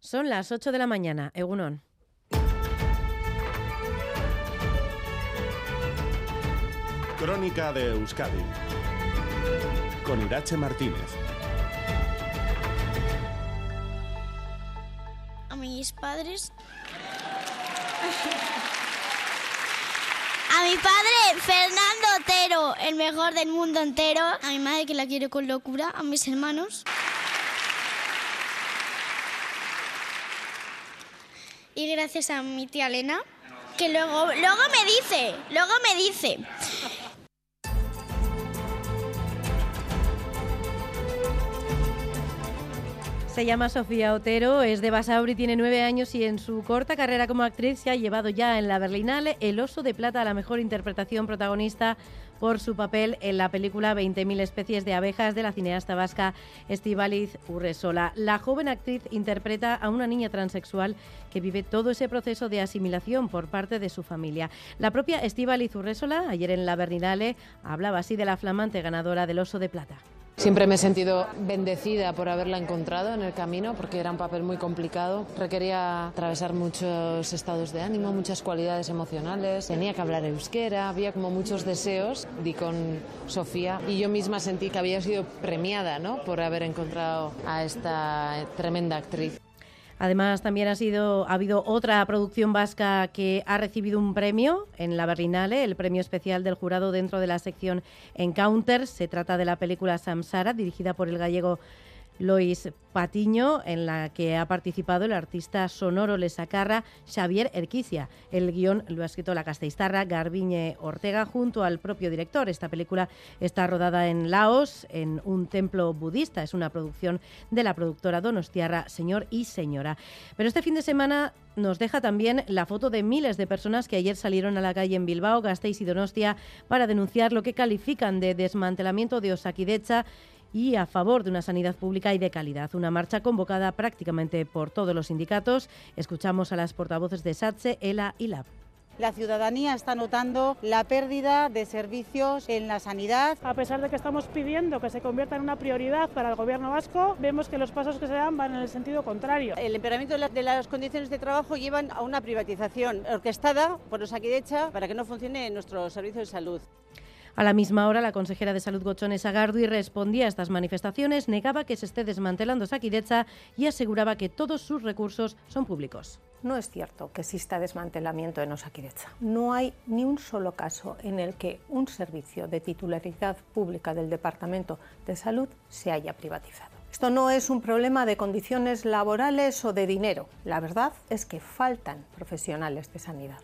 Son las 8 de la mañana, Egunon. Crónica de Euskadi con Irache Martínez. A mis padres. A mi padre, Fernando Otero, el mejor del mundo entero. A mi madre, que la quiero con locura. A mis hermanos. Y gracias a mi tía Elena, que luego, luego me dice, luego me dice, Se llama Sofía Otero, es de Basauri, tiene nueve años y en su corta carrera como actriz se ha llevado ya en la Berlinale el Oso de Plata a la mejor interpretación protagonista por su papel en la película 20.000 especies de abejas de la cineasta vasca Estivaliz Urresola. La joven actriz interpreta a una niña transexual que vive todo ese proceso de asimilación por parte de su familia. La propia Estivaliz Urresola, ayer en la Berlinale, hablaba así de la flamante ganadora del Oso de Plata. Siempre me he sentido bendecida por haberla encontrado en el camino porque era un papel muy complicado. Requería atravesar muchos estados de ánimo, muchas cualidades emocionales. Tenía que hablar euskera, había como muchos deseos. Di con Sofía y yo misma sentí que había sido premiada ¿no? por haber encontrado a esta tremenda actriz. Además, también ha, sido, ha habido otra producción vasca que ha recibido un premio en la Berlinale, el premio especial del jurado dentro de la sección Encounters. Se trata de la película Samsara, dirigida por el gallego Lois Patiño, en la que ha participado el artista sonoro lesacarra Xavier Erquicia. El guion lo ha escrito la castellistarra Garbiñe Ortega junto al propio director. Esta película está rodada en Laos, en un templo budista. Es una producción de la productora donostiarra Señor y Señora. Pero este fin de semana nos deja también la foto de miles de personas que ayer salieron a la calle en Bilbao, Gasteiz y Donostia para denunciar lo que califican de desmantelamiento de Osakidecha y a favor de una sanidad pública y de calidad. Una marcha convocada prácticamente por todos los sindicatos. Escuchamos a las portavoces de SATSE, ELA y LAB. La ciudadanía está notando la pérdida de servicios en la sanidad. A pesar de que estamos pidiendo que se convierta en una prioridad para el gobierno vasco, vemos que los pasos que se dan van en el sentido contrario. El empeoramiento de, las condiciones de trabajo llevan a una privatización orquestada por los Aquidecha para que no funcione nuestro servicio de salud. A la misma hora, la consejera de Salud Gochones Agardui respondía a estas manifestaciones, negaba que se esté desmantelando Saquidecha y aseguraba que todos sus recursos son públicos. No es cierto que exista desmantelamiento en Osakidecha. No hay ni un solo caso en el que un servicio de titularidad pública del Departamento de Salud se haya privatizado. Esto no es un problema de condiciones laborales o de dinero. La verdad es que faltan profesionales de sanidad.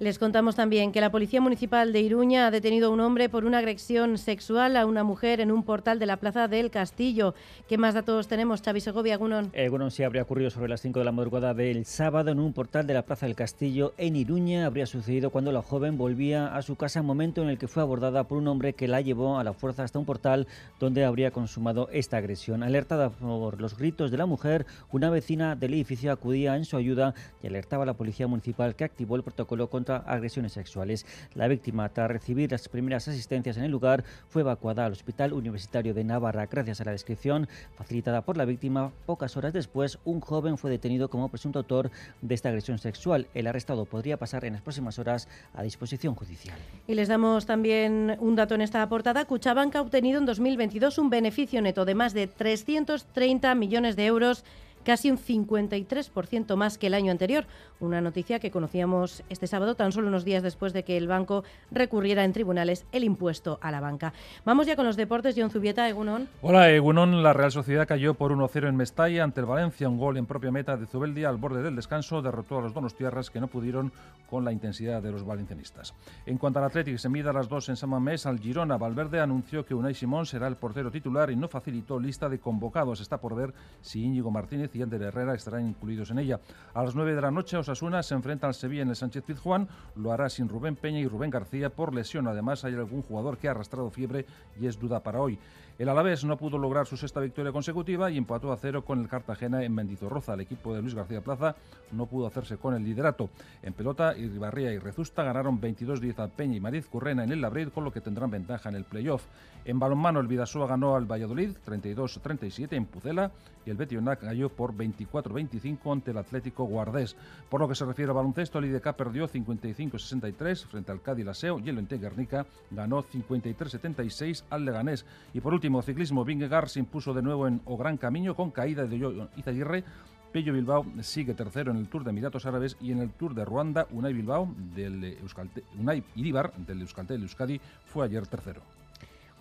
Les contamos también que la Policía Municipal de Iruña ha detenido a un hombre por una agresión sexual a una mujer en un portal de la Plaza del Castillo. ¿Qué más datos tenemos, Xavi Segovia, Gunón? Eh, sí habría ocurrido sobre las 5 de la madrugada del sábado en un portal de la Plaza del Castillo en Iruña. Habría sucedido cuando la joven volvía a su casa, momento en el que fue abordada por un hombre que la llevó a la fuerza hasta un portal donde habría consumado esta agresión. Alertada por los gritos de la mujer, una vecina del edificio acudía en su ayuda y alertaba a la Policía Municipal que activó el protocolo contra agresiones sexuales. La víctima, tras recibir las primeras asistencias en el lugar, fue evacuada al Hospital Universitario de Navarra. Gracias a la descripción facilitada por la víctima, pocas horas después, un joven fue detenido como presunto autor de esta agresión sexual. El arrestado podría pasar en las próximas horas a disposición judicial. Y les damos también un dato en esta portada. Cuchabank ha obtenido en 2022 un beneficio neto de más de 330 millones de euros casi un 53% más que el año anterior. Una noticia que conocíamos este sábado, tan solo unos días después de que el banco recurriera en tribunales el impuesto a la banca. Vamos ya con los deportes. John Zubieta, Egunon. Hola, Egunon. La Real Sociedad cayó por 1-0 en Mestalla ante el Valencia. Un gol en propia meta de Zubeldia al borde del descanso derrotó a los donos tierras que no pudieron con la intensidad de los valencianistas. En cuanto al Atlético, se mida a las dos en San Mamés al Girona. Valverde anunció que Unai Simón será el portero titular y no facilitó lista de convocados. Está por ver si Íñigo Martínez y Ander Herrera estarán incluidos en ella. A las 9 de la noche, Osasuna se enfrenta al Sevilla en el Sánchez Pizjuán. Lo hará sin Rubén Peña y Rubén García por lesión. Además, hay algún jugador que ha arrastrado fiebre y es duda para hoy. El Alavés no pudo lograr su sexta victoria consecutiva y empató a cero con el Cartagena en Mendizorroza. El equipo de Luis García Plaza no pudo hacerse con el liderato. En pelota, Irribarría y Rezusta ganaron 22-10 a Peña y Mariz Currena en el Labrid, con lo que tendrán ventaja en el playoff. En balonmano, el Vidasoa ganó al Valladolid 32-37 en Pucela y el Betionac cayó por 24-25 ante el Atlético Guardés. Por lo que se refiere al baloncesto, el IDK perdió 55-63 frente al Cádiz Laseo y el Ente Guernica ganó 53-76 al Leganés. Y por último, ciclismo, Vingegaard se impuso de nuevo en O Gran Camino con caída de Izaguirre. Pello Bilbao sigue tercero en el Tour de Emiratos Árabes y en el Tour de Ruanda, Unai Bilbao del Euskaltel, Unai Iribar del Euskaltel Euskadi fue ayer tercero.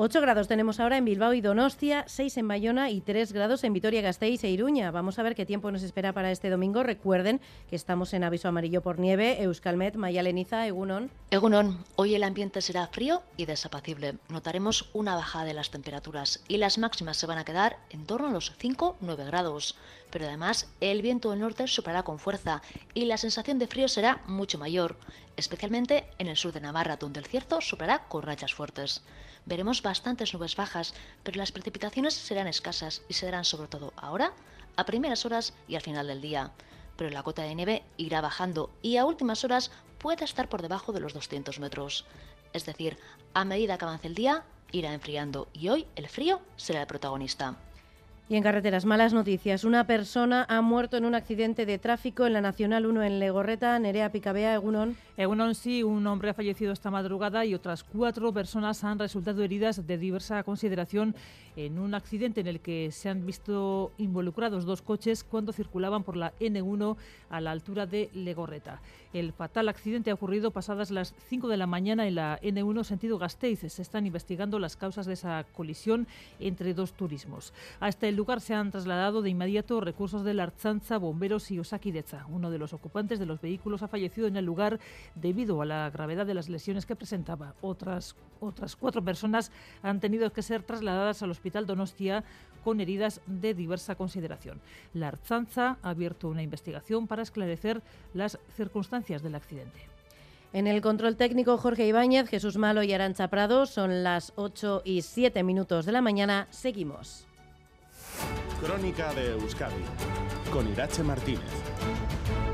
8 grados tenemos ahora en Bilbao y Donostia, 6 en Bayona y 3 grados en Vitoria-Gasteiz e Iruña. Vamos a ver qué tiempo nos espera para este domingo. Recuerden que estamos en aviso amarillo por nieve. Euskalmet, Mayaleniza, Egunon. Egunon, hoy el ambiente será frío y desapacible. Notaremos una bajada de las temperaturas y las máximas se van a quedar en torno a los 5-9 grados. Pero además el viento del norte soplará con fuerza y la sensación de frío será mucho mayor, especialmente en el sur de Navarra, donde el cierzo soplará con rachas fuertes. Veremos bastantes nubes bajas, pero las precipitaciones serán escasas y se darán sobre todo ahora, a primeras horas y al final del día. Pero la cota de nieve irá bajando y a últimas horas puede estar por debajo de los 200 metros. Es decir, a medida que avance el día, irá enfriando y hoy el frío será el protagonista. Y en carreteras, malas noticias. Una persona ha muerto en un accidente de tráfico en la Nacional 1 en Legorreta, Nerea Picabea, Egunon. Egunon sí, un hombre ha fallecido esta madrugada y otras cuatro personas han resultado heridas de diversa consideración en un accidente en el que se han visto involucrados dos coches cuando circulaban por la N1 a la altura de Legorreta. El fatal accidente ha ocurrido pasadas las 5 de la mañana en la N1 sentido Gasteiz. Se están investigando las causas de esa colisión entre dos turismos. Hasta el lugar se han trasladado de inmediato recursos de la Archanza, bomberos y Osakideza. Uno de los ocupantes de los vehículos ha fallecido en el lugar debido a la gravedad de las lesiones que presentaba. Otras, otras cuatro personas han tenido que ser trasladadas al Hospital Donostia con heridas de diversa consideración. La Archanza ha abierto una investigación para esclarecer las circunstancias del accidente. En el control técnico, Jorge Ibáñez, Jesús Malo y Arancha Prado. Son las 8 y 7 minutos de la mañana. Seguimos. Crónica de Euskadi con Irache Martínez.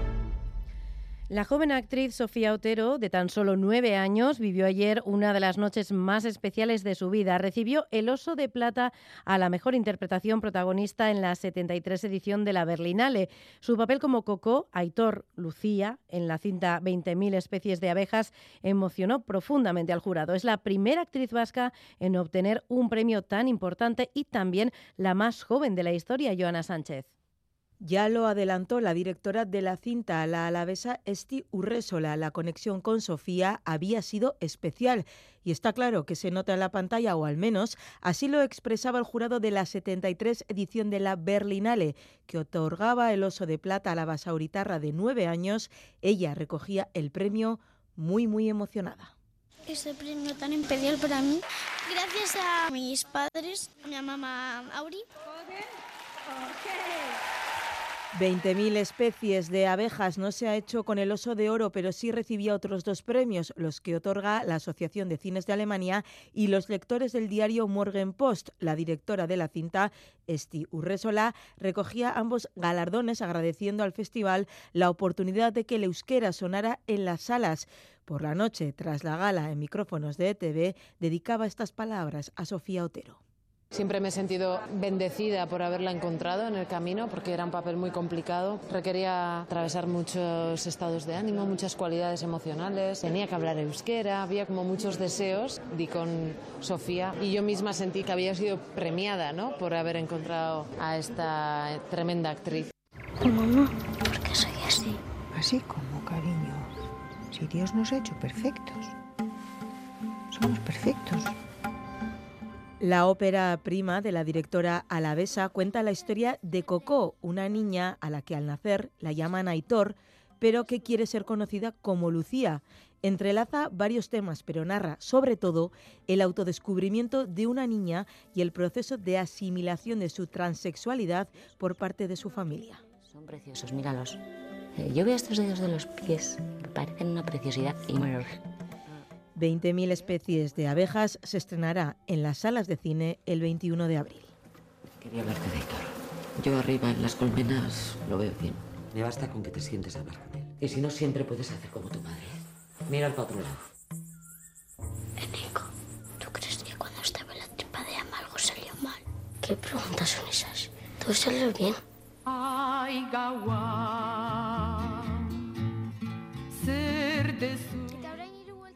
La joven actriz Sofía Otero, de tan solo nueve años, vivió ayer una de las noches más especiales de su vida. Recibió el Oso de Plata a la mejor interpretación protagonista en la 73 edición de la Berlinale. Su papel como Coco, Aitor Lucía, en la cinta 20.000 especies de abejas, emocionó profundamente al jurado. Es la primera actriz vasca en obtener un premio tan importante y también la más joven de la historia, Joana Sánchez. Ya lo adelantó la directora de la cinta, la alavesa Esti Urresola. La conexión con Sofía había sido especial y está claro que se nota en la pantalla, o al menos así lo expresaba el jurado de la 73 edición de la Berlinale, que otorgaba el oso de plata a la basauritarra de nueve años. Ella recogía el premio muy, muy emocionada. Ese premio tan especial para mí, gracias a mis padres, a mi mamá Auri. 20.000 especies de abejas no se ha hecho con el oso de oro, pero sí recibía otros dos premios, los que otorga la Asociación de Cines de Alemania y los lectores del diario Morgen Post. La directora de la cinta, Esti Urresola, recogía ambos galardones agradeciendo al festival la oportunidad de que el euskera sonara en las salas. Por la noche, tras la gala en micrófonos de ETV, dedicaba estas palabras a Sofía Otero. Siempre me he sentido bendecida por haberla encontrado en el camino porque era un papel muy complicado. Requería atravesar muchos estados de ánimo, muchas cualidades emocionales. Tenía que hablar euskera, había como muchos deseos. Di con Sofía y yo misma sentí que había sido premiada ¿no? por haber encontrado a esta tremenda actriz. Mamá, ¿por qué soy así? Así como, cariño. Si Dios nos ha hecho perfectos. Somos perfectos. La ópera prima de la directora alavesa cuenta la historia de Coco, una niña a la que al nacer la llaman Aitor, pero que quiere ser conocida como Lucía. Entrelaza varios temas, pero narra sobre todo el autodescubrimiento de una niña y el proceso de asimilación de su transexualidad por parte de su familia. Son preciosos, míralos. Eh, yo veo estos dedos de los pies, me parecen una preciosidad y 20.000 especies de abejas se estrenará en las salas de cine el 21 de abril. Quería hablarte de Héctor. Yo arriba en las colmenas lo veo bien. Me basta con que te sientes a hablar con él. Y si no, siempre puedes hacer como tu madre. Mira para otro lado. Nico, ¿tú crees que cuando estaba en la tripa de ama algo salió mal? ¿Qué preguntas son esas? ¿Todo salió bien?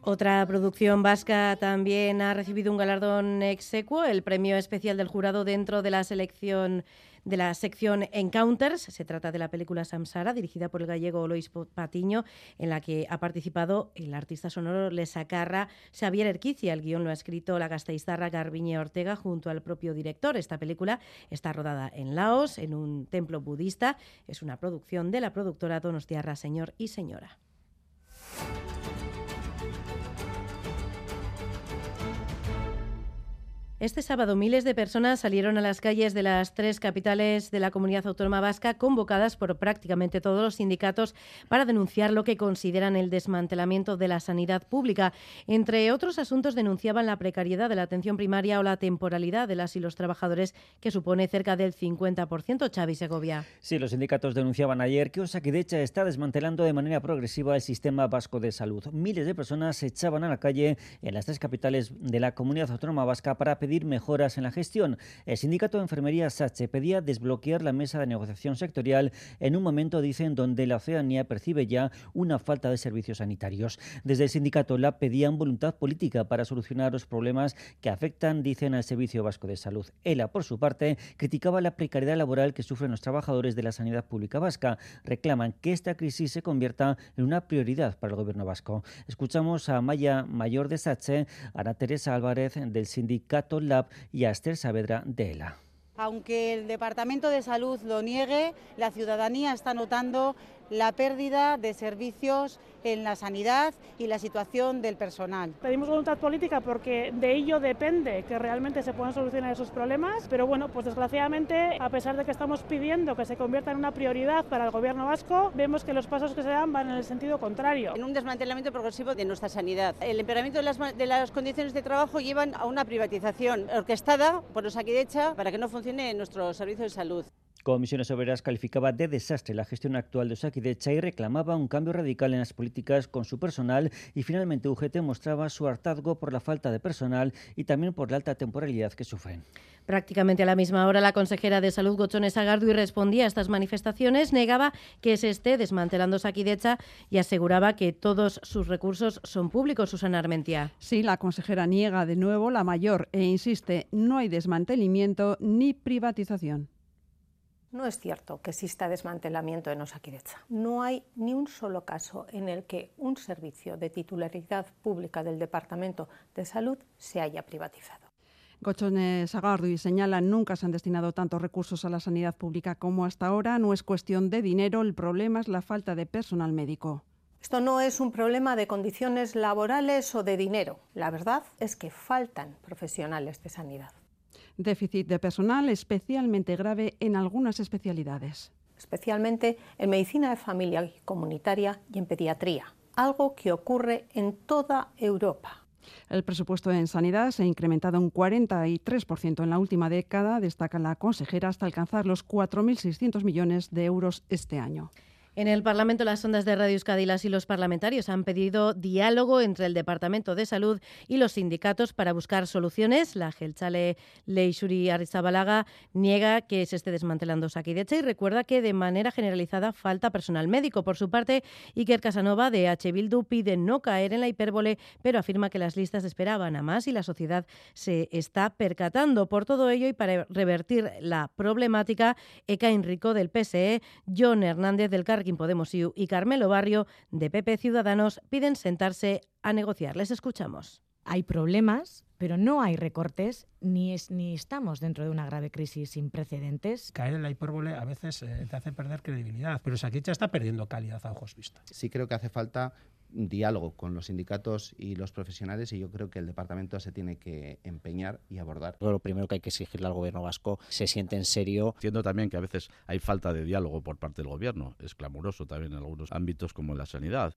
Otra producción vasca también ha recibido un galardón exequo, el premio especial del jurado dentro de la selección de la sección Encounters. Se trata de la película Samsara, dirigida por el gallego Lois Patiño, en la que ha participado el artista sonoro Lesacarra Xavier Erquicia. El guion lo ha escrito la gasteizarra Garbiñe Ortega junto al propio director. Esta película está rodada en Laos, en un templo budista. Es una producción de la productora Donostiarra Señor y Señora. Este sábado miles de personas salieron a las calles de las tres capitales de la comunidad autónoma vasca convocadas por prácticamente todos los sindicatos para denunciar lo que consideran el desmantelamiento de la sanidad pública. Entre otros asuntos denunciaban la precariedad de la atención primaria o la temporalidad de las y los trabajadores que supone cerca del 50%. Xavi Segovia. Sí, los sindicatos denunciaban ayer que Osakidecha está desmantelando de manera progresiva el sistema vasco de salud. Miles de personas se echaban a la calle en las tres capitales de la comunidad autónoma vasca para pedir mejoras en la gestión. El sindicato de enfermería SACHE pedía desbloquear la mesa de negociación sectorial en un momento, dicen, donde la ciudadanía percibe ya una falta de servicios sanitarios. Desde el sindicato la pedían voluntad política para solucionar los problemas que afectan, dicen, al Servicio Vasco de Salud. ELA, por su parte, criticaba la precariedad laboral que sufren los trabajadores de la sanidad pública vasca. Reclaman que esta crisis se convierta en una prioridad para el gobierno vasco. Escuchamos a Maya Mayor de Sache, Ana Teresa Álvarez del sindicato Y a Esther Saavedra de ELA. Aunque el Departamento de Salud lo niegue, la ciudadanía está notando la pérdida de servicios en la sanidad y la situación del personal. Pedimos voluntad política porque de ello depende que realmente se puedan solucionar esos problemas, pero bueno, pues desgraciadamente, a pesar de que estamos pidiendo que se convierta en una prioridad para el gobierno vasco, vemos que los pasos que se dan van en el sentido contrario. En un desmantelamiento progresivo de nuestra sanidad. El empeoramiento de las, de las condiciones de trabajo llevan a una privatización orquestada por los Osakidecha para que no funcione nuestro servicio de salud. Comisiones Obreras calificaba de desastre la gestión actual de Osakidecha y reclamaba un cambio radical en las políticas con su personal y finalmente UGT mostraba su hartazgo por la falta de personal y también por la alta temporalidad que sufren. Prácticamente a la misma hora, la consejera de Salud, Gochones Agardu, respondía a estas manifestaciones, negaba que se esté desmantelando Saquidecha y aseguraba que todos sus recursos son públicos, Susana Armentia. Sí, la consejera niega de nuevo la mayor e insiste, no hay desmantelamiento ni privatización. No es cierto que exista desmantelamiento en Osakidecha. No hay ni un solo caso en el que un servicio de titularidad pública del Departamento de Salud se haya privatizado. Gochones y señala nunca se han destinado tantos recursos a la sanidad pública como hasta ahora. No es cuestión de dinero, el problema es la falta de personal médico. Esto no es un problema de condiciones laborales o de dinero. La verdad es que faltan profesionales de sanidad déficit de personal especialmente grave en algunas especialidades. Especialmente en medicina de familia y comunitaria y en pediatría, algo que ocurre en toda Europa. El presupuesto en sanidad se ha incrementado un 43% en la última década, destaca la consejera, hasta alcanzar los 4.600 millones de euros este año. En el Parlamento, las ondas de Radio Euskadi y los parlamentarios han pedido diálogo entre el Departamento de Salud y los sindicatos para buscar soluciones. La Gelchale Leixuri Arrizabalaga niega que se esté desmantelando Saquidecha y recuerda que de manera generalizada falta personal médico. Por su parte, Iker Casanova de H. Bildu pide no caer en la hipérbole, pero afirma que las listas esperaban a más y la sociedad se está percatando. Por todo ello y para revertir la problemática, Eka Enrico del PSE, John Hernández del Car Podemos y Carmelo Barrio de PP Ciudadanos piden sentarse a negociar. Les escuchamos. Hay problemas, pero no hay recortes ni, ni estamos dentro de una grave crisis sin precedentes. Caer en la hipérbole a veces eh, te hace perder credibilidad, pero Saquicha está perdiendo calidad a ojos vistas. Sí creo que hace falta diálogo con los sindicatos y los profesionales y yo creo que el departamento se tiene que empeñar y abordar. Lo primero que hay que exigirle al gobierno vasco se siente en serio. Entiendo también que a veces hay falta de diálogo por parte del gobierno, es clamoroso también en algunos ámbitos como en la sanidad.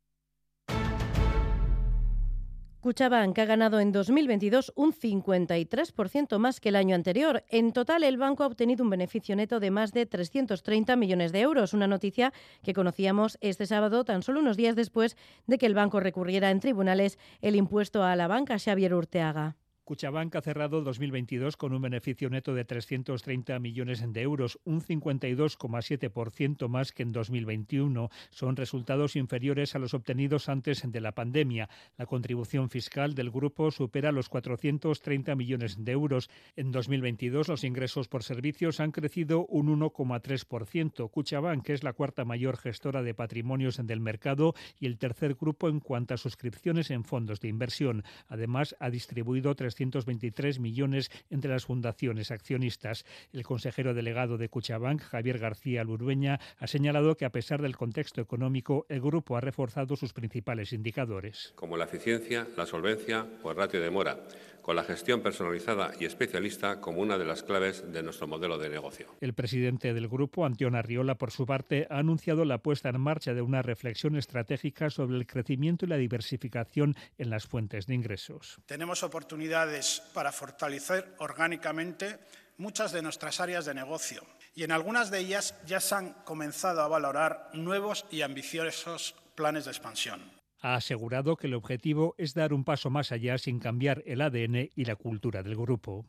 Cuchabank ha ganado en 2022 un 53% más que el año anterior. En total, el banco ha obtenido un beneficio neto de más de 330 millones de euros, una noticia que conocíamos este sábado, tan solo unos días después de que el banco recurriera en tribunales el impuesto a la banca Xavier Urteaga. Cuchabank ha cerrado el 2022 con un beneficio neto de 330 millones de euros, un 52,7% más que en 2021. Son resultados inferiores a los obtenidos antes de la pandemia. La contribución fiscal del grupo supera los 430 millones de euros. En 2022 los ingresos por servicios han crecido un 1,3%. Cuchabank es la cuarta mayor gestora de patrimonios del mercado y el tercer grupo en cuanto a suscripciones en fondos de inversión. Además, ha distribuido 323 millones entre las fundaciones accionistas. El consejero delegado de Cuchabank, Javier García Lurueña, ha señalado que a pesar del contexto económico, el grupo ha reforzado sus principales indicadores. Como la eficiencia, la solvencia o el ratio de mora con la gestión personalizada y especialista como una de las claves de nuestro modelo de negocio. El presidente del grupo, Antión Arriola, por su parte, ha anunciado la puesta en marcha de una reflexión estratégica sobre el crecimiento y la diversificación en las fuentes de ingresos. Tenemos oportunidades para fortalecer orgánicamente muchas de nuestras áreas de negocio y en algunas de ellas ya se han comenzado a valorar nuevos y ambiciosos planes de expansión ha asegurado que el objetivo es dar un paso más allá sin cambiar el ADN y la cultura del grupo.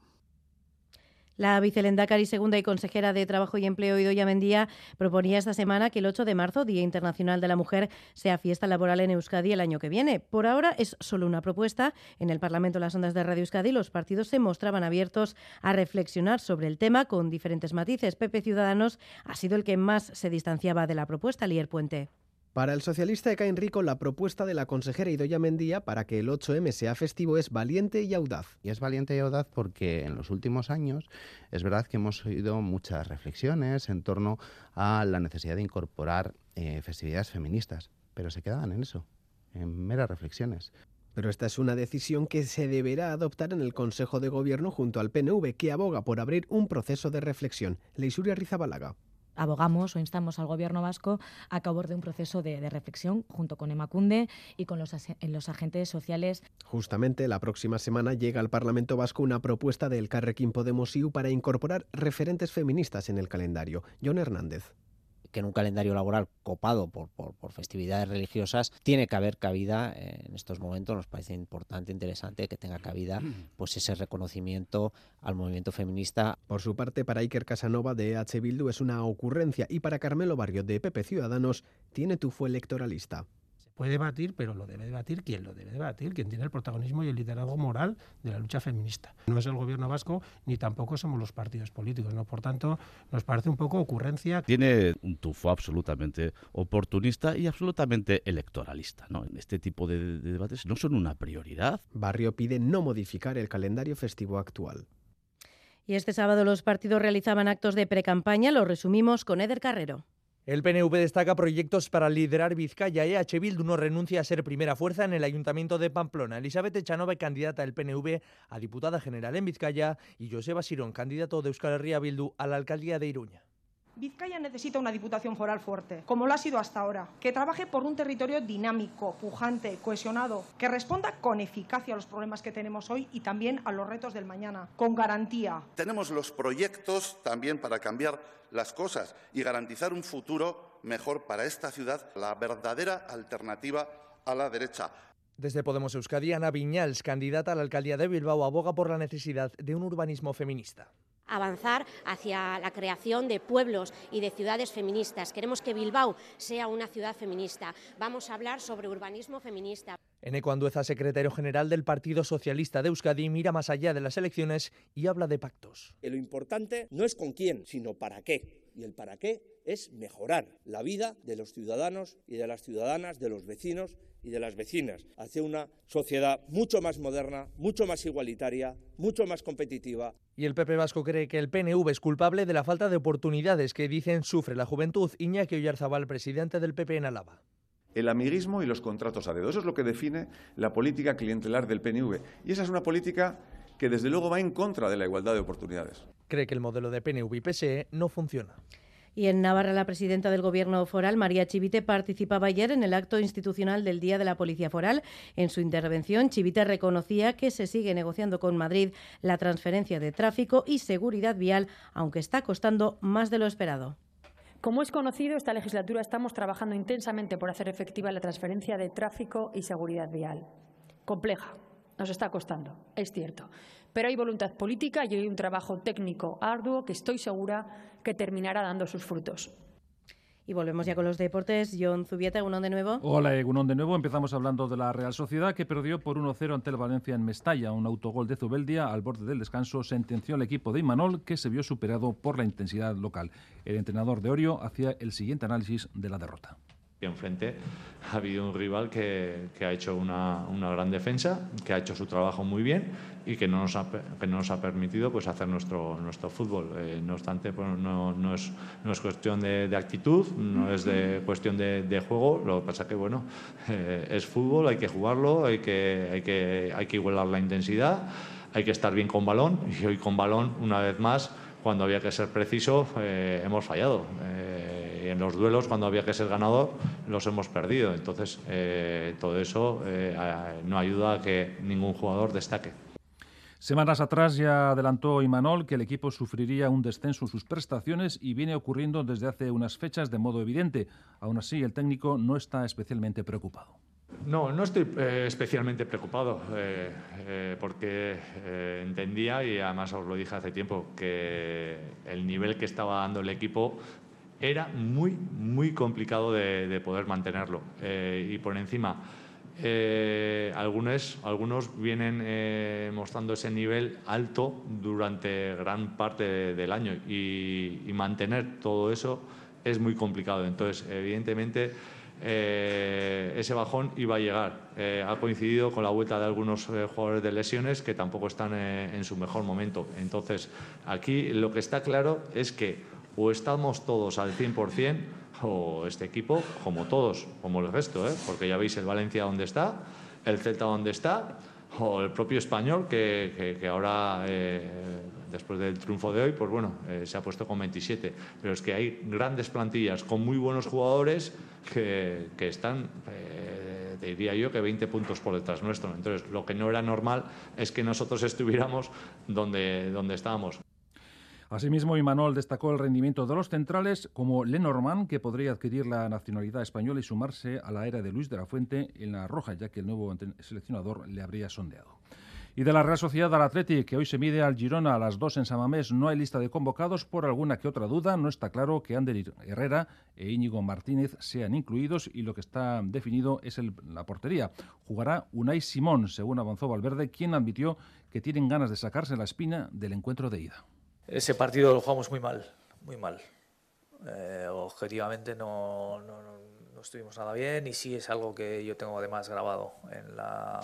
La vicelendacari segunda y consejera de Trabajo y Empleo, Idoia Mendía, proponía esta semana que el 8 de marzo, Día Internacional de la Mujer, sea fiesta laboral en Euskadi el año que viene. Por ahora es solo una propuesta. En el Parlamento Las Ondas de Radio Euskadi los partidos se mostraban abiertos a reflexionar sobre el tema con diferentes matices. Pepe Ciudadanos ha sido el que más se distanciaba de la propuesta, Lier Puente. Para el socialista de Caen Rico, la propuesta de la consejera Idoya Mendía para que el 8M sea festivo es valiente y audaz. Y es valiente y audaz porque en los últimos años es verdad que hemos oído muchas reflexiones en torno a la necesidad de incorporar eh, festividades feministas, pero se quedaban en eso, en meras reflexiones. Pero esta es una decisión que se deberá adoptar en el Consejo de Gobierno junto al PNV, que aboga por abrir un proceso de reflexión. Leisuria Rizabalaga abogamos o instamos al Gobierno vasco a que de un proceso de, reflexión junto con Emacunde y con los, los, agentes sociales. Justamente la próxima semana llega al Parlamento vasco una propuesta del Carrequín Podemos IU para incorporar referentes feministas en el calendario. John Hernández que en un calendario laboral copado por, por, festividades religiosas tiene que haber cabida en estos momentos. Nos parece importante, interesante que tenga cabida pues ese reconocimiento al movimiento feminista. Por su parte, para Iker Casanova de EH Bildu es una ocurrencia y para Carmelo Barrio de PP Ciudadanos tiene tufo electoralista puede debatir, pero lo debe debatir quien lo debe debatir, quien tiene el protagonismo y el liderazgo moral de la lucha feminista. No es el gobierno vasco ni tampoco somos los partidos políticos, ¿no? Por tanto, nos parece un poco ocurrencia. Tiene un tufo absolutamente oportunista y absolutamente electoralista, ¿no? Este tipo de, de debates no son una prioridad. Barrio pide no modificar el calendario festivo actual. Y este sábado los partidos realizaban actos de precampaña, lo resumimos con Eder Carrero. El PNV destaca proyectos para liderar Vizcaya. EH Bildu no renuncia a ser primera fuerza en el Ayuntamiento de Pamplona. Elizabeth Echanova, candidata del PNV a diputada general en Vizcaya, y Joseba Sirón, candidato de Euskal Herria Bildu a la alcaldía de Iruña. Vizcaya necesita una diputación foral fuerte, como lo ha sido hasta ahora, que trabaje por un territorio dinámico, pujante, cohesionado, que responda con eficacia a los problemas que tenemos hoy y también a los retos del mañana, con garantía. Tenemos los proyectos también para cambiar las cosas y garantizar un futuro mejor para esta ciudad, la verdadera alternativa a la derecha. Desde Podemos Euskadi, Ana Viñals, candidata a la alcaldía de Bilbao, aboga por la necesidad de un urbanismo feminista avanzar hacia la creación de pueblos y de ciudades feministas. Queremos que Bilbao sea una ciudad feminista. Vamos a hablar sobre urbanismo feminista. Eneco Andueza, secretario general del Partido Socialista de Euskadi, mira más allá de las elecciones y habla de pactos. Lo importante no es con quién, sino para qué. Y el para qué es mejorar la vida de los ciudadanos y de las ciudadanas, de los vecinos y de las vecinas, hacia una sociedad mucho más moderna, mucho más igualitaria, mucho más competitiva. Y el PP Vasco cree que el PNV es culpable de la falta de oportunidades que dicen sufre la juventud. Iñaki Oyarzabal, presidente del PP en Álava el amiguismo y los contratos a dedo. Eso es lo que define la política clientelar del PNV. Y esa es una política que desde luego va en contra de la igualdad de oportunidades. Cree que el modelo de PNV y PSE no funciona. Y en Navarra, la presidenta del Gobierno foral, María Chivite, participaba ayer en el acto institucional del Día de la Policía Foral. En su intervención, Chivite reconocía que se sigue negociando con Madrid la transferencia de tráfico y seguridad vial, aunque está costando más de lo esperado. Como es conocido, esta legislatura estamos trabajando intensamente por hacer efectiva la transferencia de tráfico y seguridad vial. Compleja, nos está costando, es cierto. Pero hay voluntad política y hay un trabajo técnico arduo que estoy segura que terminará dando sus frutos. Y volvemos ya con los deportes. John Zubieta, Egunon de nuevo. Hola, Egunon de nuevo. Empezamos hablando de la Real Sociedad que perdió por 1-0 ante el Valencia en Mestalla. Un autogol de Zubeldia al borde del descanso sentenció al equipo de Imanol que se vio superado por la intensidad local. El entrenador de Orio hacía el siguiente análisis de la derrota enfrente ha habido un rival que, ha hecho una, gran defensa, que ha hecho su trabajo muy bien y que no nos ha, que no nos ha permitido pues, hacer nuestro, nuestro fútbol. Eh, no obstante, pues, no, no, es, no es cuestión de, actitud, no es de cuestión de, juego, lo que pasa es que bueno, eh, es fútbol, hay que jugarlo, hay que, hay, que, hay que igualar la intensidad, hay que estar bien con balón y hoy con balón, una vez más, cuando había que ser preciso, eh, hemos fallado en los duelos, cuando había que ser ganador, los hemos perdido. Entonces, eh, todo eso eh, no ayuda a que ningún jugador destaque. Semanas atrás ya adelantó Imanol que el equipo sufriría un descenso en sus prestaciones y viene ocurriendo desde hace unas fechas de modo evidente. Aún así, el técnico no está especialmente preocupado. No, no estoy eh, especialmente preocupado porque entendía, y además os lo dije hace tiempo, que el nivel que estaba dando el equipo era muy, muy complicado de, poder mantenerlo. Eh, y por encima, eh, algunos, algunos vienen eh, mostrando ese nivel alto durante gran parte del año y, mantener todo eso es muy complicado. Entonces, evidentemente, ese bajón iba a llegar. ha coincidido con la vuelta de algunos jugadores de lesiones que tampoco están en su mejor momento. Entonces, aquí lo que está claro es que o estamos todos al 100% o este equipo, como todos, como el resto, ¿eh? porque ya veis el Valencia donde está, el Celta donde está, o el propio español que, ahora, eh, después del triunfo de hoy, pues bueno, eh, se ha puesto con 27. Pero es que hay grandes plantillas con muy buenos jugadores que, están diría yo que 20 puntos por detrás nuestro. Entonces, lo que no era normal es que nosotros estuviéramos donde, donde estábamos. Asimismo, Imanol destacó el rendimiento de los centrales como Lenormand, que podría adquirir la nacionalidad española y sumarse a la era de Luis de la Fuente en la roja, ya que el nuevo seleccionador le habría sondeado. Y de la Real Sociedad al Atleti, que hoy se mide al Girona a las 2 en Samamés, no hay lista de convocados por alguna que otra duda. No está claro que Ander Herrera e Íñigo Martínez sean incluidos y lo que está definido es la portería. Jugará Unai Simón, según avanzó Valverde, quien admitió que tienen ganas de sacarse la espina del encuentro de ida. Ese partido lo jugamos muy mal, muy mal. Eh, objetivamente no, no, estuvimos nada bien y sí es algo que yo tengo además grabado en la,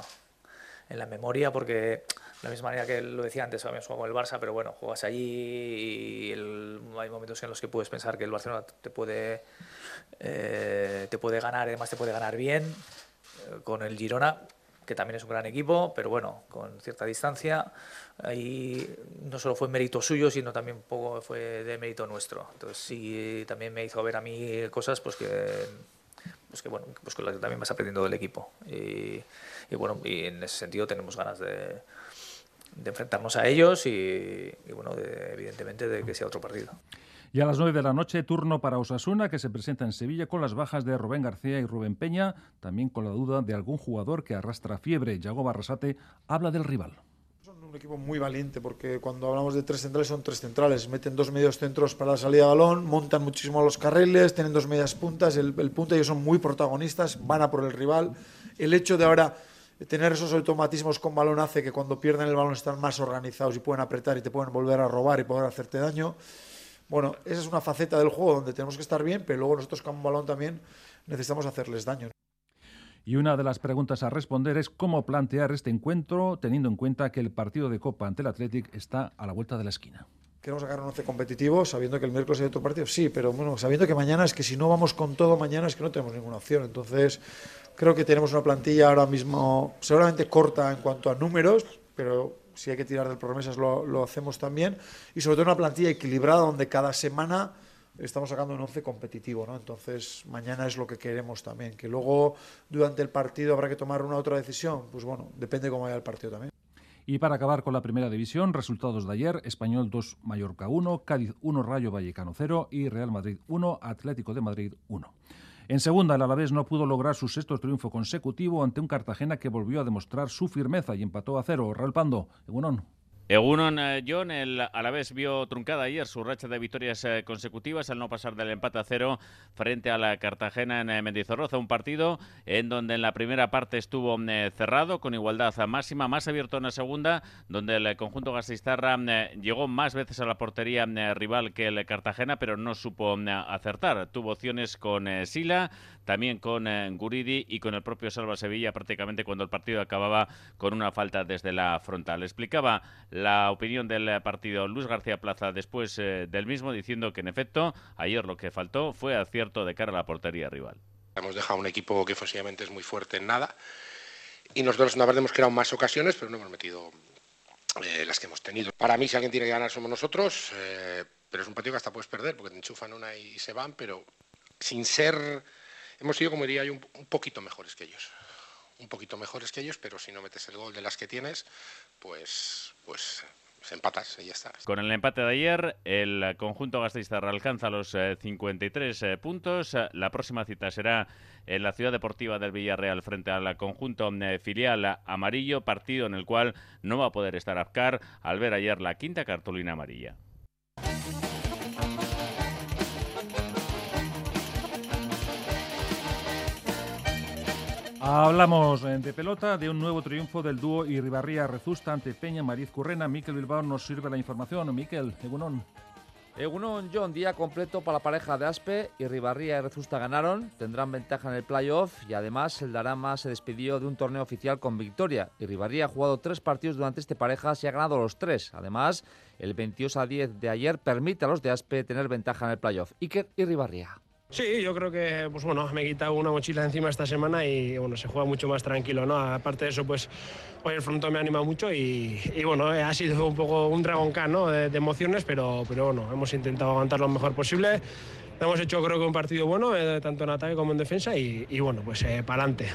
en la memoria porque de la misma manera que lo decía antes, habíamos jugado con el Barça, pero bueno, juegas allí y hay momentos en los que puedes pensar que el Barcelona te puede, eh, te puede ganar, además te puede ganar bien. Eh, con el Girona que también es un gran equipo, pero bueno, con cierta distancia. Ahí no solo fue mérito suyo, sino también un poco fue de mérito nuestro. Entonces sí, también me hizo ver a mí cosas pues que, pues que bueno, pues que también vas aprendiendo del equipo. Y, bueno, y en ese sentido tenemos ganas de, de enfrentarnos a ellos y, bueno, evidentemente de que sea otro partido. Y a las 9 de la noche, turno para Osasuna, que se presenta en Sevilla con las bajas de Rubén García y Rubén Peña, también con la duda de algún jugador que arrastra fiebre. Yago Barrasate habla del rival. Son un equipo muy valiente porque cuando hablamos de tres centrales son tres centrales. Meten dos medios centros para la salida de balón, montan muchísimo los carriles, tienen dos medias puntas. El, el punta ellos son muy protagonistas, van a por el rival. El hecho de ahora tener esos automatismos con balón hace que cuando pierden el balón están más organizados y pueden apretar y te pueden volver a robar y poder hacerte daño. Bueno, esa es una faceta del juego donde tenemos que estar bien, pero luego nosotros con balón también necesitamos hacerles daño. Y una de las preguntas a responder es cómo plantear este encuentro teniendo en cuenta que el partido de Copa ante el Athletic está a la vuelta de la esquina. Queremos sacar un once competitivo sabiendo que el miércoles hay otro partido, sí, pero bueno, sabiendo que mañana es que si no vamos con todo mañana es que no tenemos ninguna opción. Entonces, creo que tenemos una plantilla ahora mismo seguramente corta en cuanto a números, pero si hay que tirar de promesas lo, lo, hacemos también. Y sobre todo una plantilla equilibrada donde cada semana estamos sacando un 11 competitivo, ¿no? Entonces, mañana es lo que queremos también. Que luego, durante el partido, habrá que tomar una otra decisión. Pues bueno, depende cómo vaya el partido también. Y para acabar con la primera división, resultados de ayer, Español 2, Mallorca 1, Cádiz 1, Rayo Vallecano 0 y Real Madrid 1, Atlético de Madrid 1. En segunda, el Alavés no pudo lograr su sexto triunfo consecutivo ante un Cartagena que volvió a demostrar su firmeza y empató a cero. Raúl Pando, Egunon. Egunon eh, John, el Alavés vio truncada ayer su racha de victorias eh, consecutivas al no pasar del empate a cero frente a la Cartagena en eh, Mendizorroza, un partido en donde en la primera parte estuvo cerrado con igualdad máxima, más abierto en la segunda, donde el conjunto gasistarra llegó más veces a la portería rival que el Cartagena, pero no supo acertar. Tuvo opciones con Sila, también con Guridi y con el propio Salva Sevilla prácticamente cuando el partido acababa con una falta desde la frontal. Explicaba la opinión del partido Luis García Plaza después eh, del mismo, diciendo que en efecto ayer lo que faltó fue acierto de cara a la portería rival. Hemos dejado un equipo que ofensivamente es muy fuerte en nada y nosotros no hemos creado más ocasiones, pero no hemos metido eh, las que hemos tenido. Para mí, si alguien tiene que ganar, somos nosotros, eh, pero es un partido que hasta puedes perder porque te enchufan una y se van, pero sin ser. Hemos sido, como diría yo, un poquito mejores que ellos un poquito mejores que ellos, pero si no metes el gol de las que tienes, pues, pues empatas y ya está. Con el empate de ayer, el conjunto gasteiztarra alcanza los 53 eh, eh, puntos. La próxima cita será en la Ciudad Deportiva del Villarreal frente al conjunto eh, filial amarillo, partido en el cual no va a poder estar Afkar al ver ayer la quinta cartulina amarilla. Hablamos eh, de pelota, de un nuevo triunfo del dúo Irribarría Rezusta ante Peña Mariz Currena. Miquel Bilbao nos sirve la información. Miquel, Egunon. Egunon, John, día completo para la pareja de Aspe. Irribarría y Rezusta ganaron, tendrán ventaja en el playoff y además el Darama se despidió de un torneo oficial con victoria. Irribarría ha jugado tres partidos durante este pareja y ha ganado los tres. Además, el 22 a 10 de ayer permite a los de Aspe tener ventaja en el playoff. Iker Irribarría. Sí, yo creo que pues bueno, me he quitado una mochila encima esta semana y bueno, se juega mucho más tranquilo, ¿no? Aparte de eso, pues hoy el frontón me ha animado mucho y, bueno, eh, ha sido un poco un dragón ¿no? de, emociones, pero, pero bueno, hemos intentado aguantar lo mejor posible. Hemos hecho creo que un partido bueno, eh, tanto en ataque como en defensa y, bueno, pues eh, para adelante.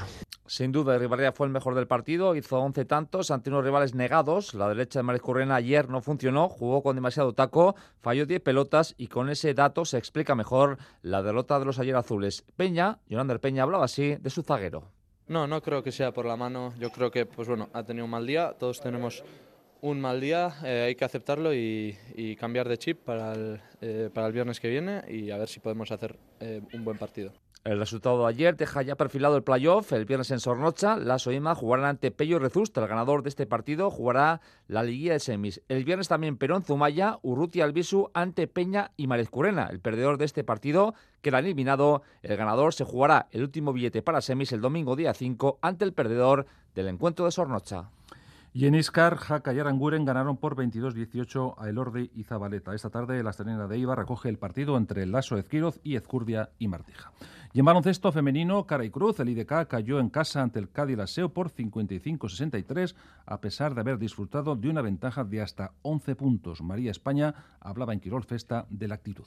Sin duda, Rivalría fue el mejor del partido, hizo 11 tantos ante unos rivales negados. La derecha de Maris Currena ayer no funcionó, jugó con demasiado taco, falló 10 pelotas y con ese dato se explica mejor la derrota de los ayer azules. Peña, Yonander Peña hablaba así de su zaguero. No, no creo que sea por la mano. Yo creo que, pues bueno, ha tenido un mal día. Todos tenemos un mal día, eh, hay que aceptarlo y, cambiar de chip para el, eh, para el viernes que viene y a ver si podemos hacer eh, un buen partido. El resultado de ayer deja ya perfilado el playoff. El viernes en Sornocha, la Soima jugarán ante Pello Rezusta. El ganador de este partido jugará la liguilla de semis. El viernes también Perón Zumaya, Urruti Albisu ante Peña y Curena. El perdedor de este partido queda eliminado. El ganador se jugará el último billete para semis el domingo día 5 ante el perdedor del encuentro de Sornocha. Y en Iscar, Jaca y Aranguren ganaron por 22-18 a Elorde y Zabaleta. Esta tarde la Asturiana de Ibar recoge el partido entre el Lasso Ezquiroz y Ezcurdia y Martija. Y en baloncesto femenino, Cara y Cruz, el IDK cayó en casa ante el Cádiz Laseo por 55-63, a pesar de haber disfrutado de una ventaja de hasta 11 puntos. María España hablaba en Quirol Festa de la actitud.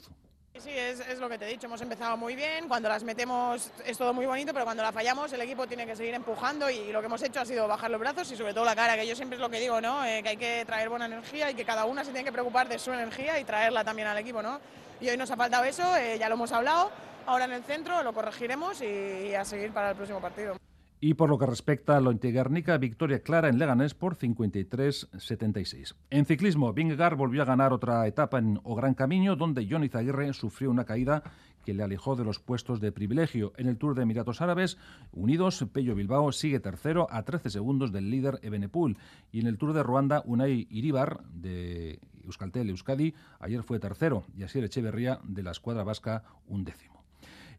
Sí, es, lo que te he dicho, hemos empezado muy bien, cuando las metemos es todo muy bonito, pero cuando la fallamos el equipo tiene que seguir empujando y lo que hemos hecho ha sido bajar los brazos y sobre todo la cara, que yo siempre es lo que digo, ¿no? Eh, que hay que traer buena energía y que cada una se tiene que preocupar de su energía y traerla también al equipo, ¿no? Y hoy nos ha faltado eso, eh, ya lo hemos hablado, ahora en el centro lo corregiremos y a seguir para el próximo partido. Y por lo que respecta a Lointe victoria clara en Leganés por 53-76. En ciclismo, Vingegaard volvió a ganar otra etapa en O Gran Camino, donde Johnny Zaguirre sufrió una caída que le alejó de los puestos de privilegio. En el Tour de Emiratos Árabes Unidos, Pello Bilbao sigue tercero a 13 segundos del líder Ebenepul. Y en el Tour de Ruanda, Unai Iribar, de Euskaltel Euskadi, ayer fue tercero y Asier Echeverría, de la escuadra vasca, un décimo.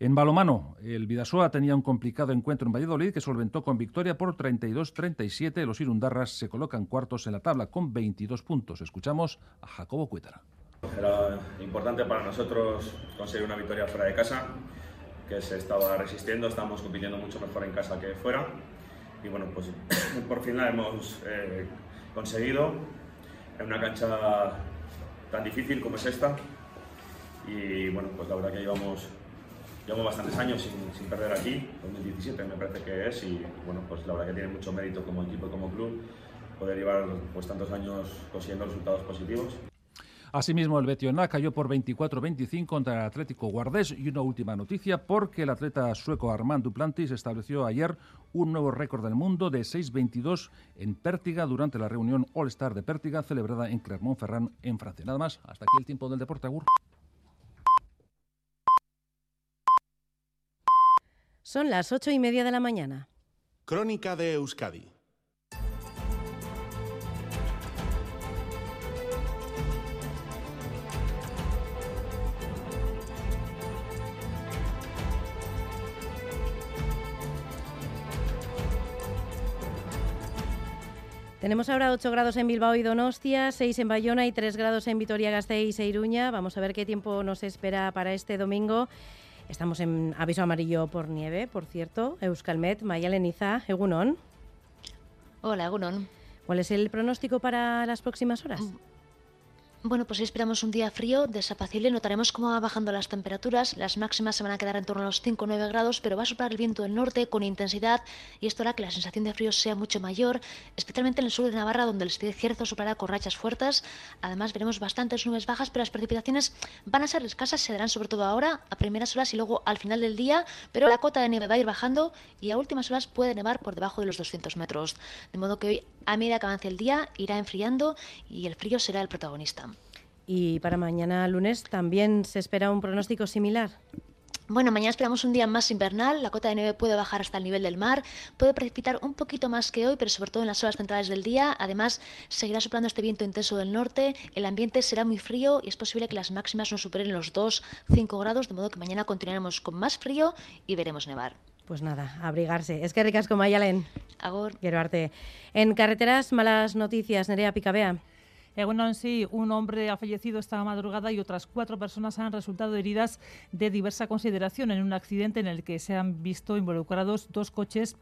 En balomano, el Vidasoa tenía un complicado encuentro en Valladolid que solventó con victoria por 32-37. Los Irundarras se colocan cuartos en la tabla con 22 puntos. Escuchamos a Jacobo Cuétara. Era importante para nosotros conseguir una victoria fuera de casa, que se estaba resistiendo, estábamos compitiendo mucho mejor en casa que fuera. Y bueno, pues por fin la hemos eh, conseguido en una cancha tan difícil como es esta y bueno, pues la verdad que llevamos, llevamos bastantes años sin, sin perder aquí, 2017 me parece que es, y bueno, pues la verdad que tiene mucho mérito como equipo y como club poder llevar pues tantos años consiguiendo resultados positivos. Asimismo, el Betioná cayó por 24-25 contra el Atlético Guardés. Y una última noticia, porque el atleta sueco Armand Duplantis estableció ayer un nuevo récord del mundo de 6.22 en Pértiga durante la reunión All-Star de Pértiga celebrada en Clermont-Ferrand, en Francia. Nada más, hasta aquí el tiempo del deporte. Agur. Son las ocho y media de la mañana. Crónica de Euskadi. Tenemos ahora 8 grados en Bilbao y Donostia, 6 en Bayona y 3 grados en Vitoria-Gasteiz e Iruña. Vamos a ver qué tiempo nos espera para este domingo. Estamos en aviso amarillo por nieve, por cierto. Euskalmet, Mayaleniza, Egunon. Hola, Egunon. ¿Cuál es el pronóstico para las próximas horas? Bueno, pues esperamos un día frío, desapacible, notaremos cómo va bajando las temperaturas, las máximas se van a quedar en torno a los 5 o 9 grados, pero va a soplar el viento del norte con intensidad y esto hará que la sensación de frío sea mucho mayor, especialmente en el sur de Navarra, donde el cierzo soplará con rachas fuertes. Además, veremos bastantes nubes bajas, pero las precipitaciones van a ser escasas, se darán sobre todo ahora, a primeras horas y luego al final del día, pero la cota de nieve va a ir bajando y a últimas horas puede nevar por debajo de los 200 metros. De modo que hoy, a medida que avance el día, irá enfriando y el frío será el protagonista. Y para mañana lunes también se espera un pronóstico similar. Bueno, mañana esperamos un día más invernal, la cota de nieve puede bajar hasta el nivel del mar, puede precipitar un poquito más que hoy, pero sobre todo en las horas centrales del día. Además, seguirá soplando este viento intenso del norte, el ambiente será muy frío y es posible que las máximas no superen los 2-5 grados, de modo que mañana continuaremos con más frío y veremos nevar. Pues nada, abrigarse. Es que ricas como Mayalen. Agor. Quiero arte. En carreteras, malas noticias. Nerea Picabea. Eh, en sí, un hombre ha fallecido esta madrugada y otras cuatro personas han resultado heridas de diversa consideración en un accidente en el que se han visto involucrados dos coches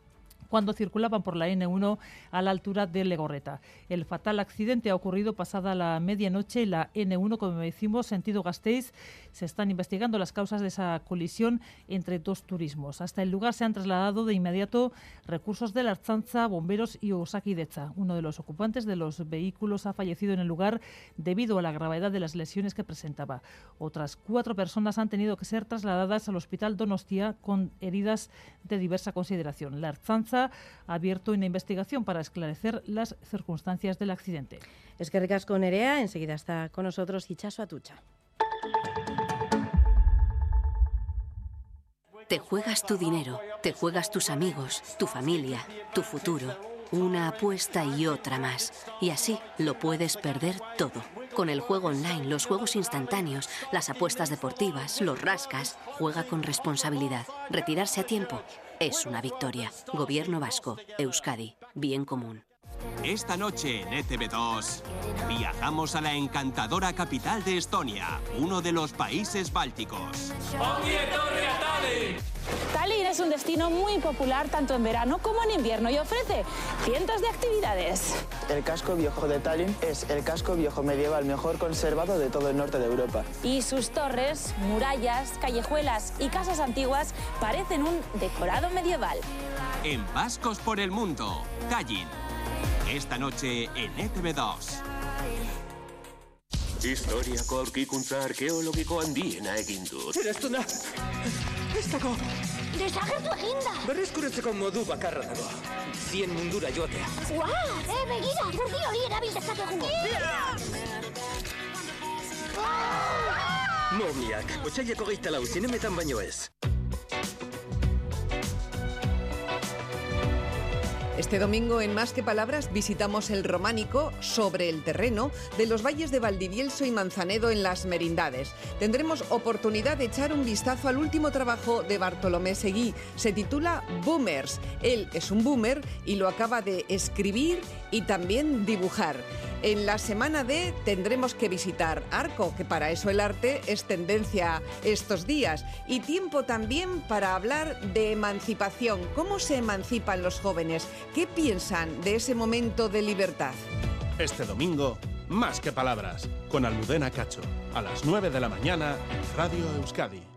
cuando circulaban por la N1 a la altura de Legorreta. El fatal accidente ha ocurrido pasada la medianoche en la N1, como decimos, sentido Gasteiz. Se están investigando las causas de esa colisión entre dos turismos. Hasta el lugar se han trasladado de inmediato recursos de la Arzanza, bomberos y Osakidetza. Uno de los ocupantes de los vehículos ha fallecido en el lugar debido a la gravedad de las lesiones que presentaba. Otras cuatro personas han tenido que ser trasladadas al hospital Donostia con heridas de diversa consideración. La Arzanza ha abierto una investigación para esclarecer las circunstancias del accidente. Es que ricas con Nerea, enseguida está con nosotros Hichaso Atucha. Te juegas tu dinero, te juegas tus amigos, tu familia, tu futuro. Una apuesta y otra más. Y así lo puedes perder todo. Con el juego online, los juegos instantáneos, las apuestas deportivas, los rascas, juega con responsabilidad. Retirarse a tiempo es una victoria. Gobierno vasco, Euskadi, bien común. Esta noche en ETV2 viajamos a la encantadora capital de Estonia, uno de los países bálticos. Es un destino muy popular tanto en verano como en invierno y ofrece cientos de actividades. El casco viejo de Tallinn es el casco viejo medieval mejor conservado de todo el norte de Europa. Y sus torres, murallas, callejuelas y casas antiguas parecen un decorado medieval. En Vascos por el Mundo, Tallinn. Esta noche en ETV2. Historiako aurkikuntza arkeologiko handiena egin dut. Eraztuna! Ez dago! Desagertu eginda! Berreskuratzeko modu bakarra dago. Zien mundura joatea. Ua! E, begira! Urdi hori erabil dezakegu! Momiak, otxaileko gehieta lau zinemetan baino ez. Este domingo en Más que Palabras visitamos el románico sobre el terreno de los valles de Valdivielso y Manzanedo en las Merindades. Tendremos oportunidad de echar un vistazo al último trabajo de Bartolomé Seguí. Se titula Boomers. Él es un boomer y lo acaba de escribir y también dibujar. En la semana D tendremos que visitar Arco, que para eso el arte es tendencia estos días, y tiempo también para hablar de emancipación, cómo se emancipan los jóvenes, qué piensan de ese momento de libertad. Este domingo, Más que palabras, con Almudena Cacho, a las 9 de la mañana en Radio Euskadi.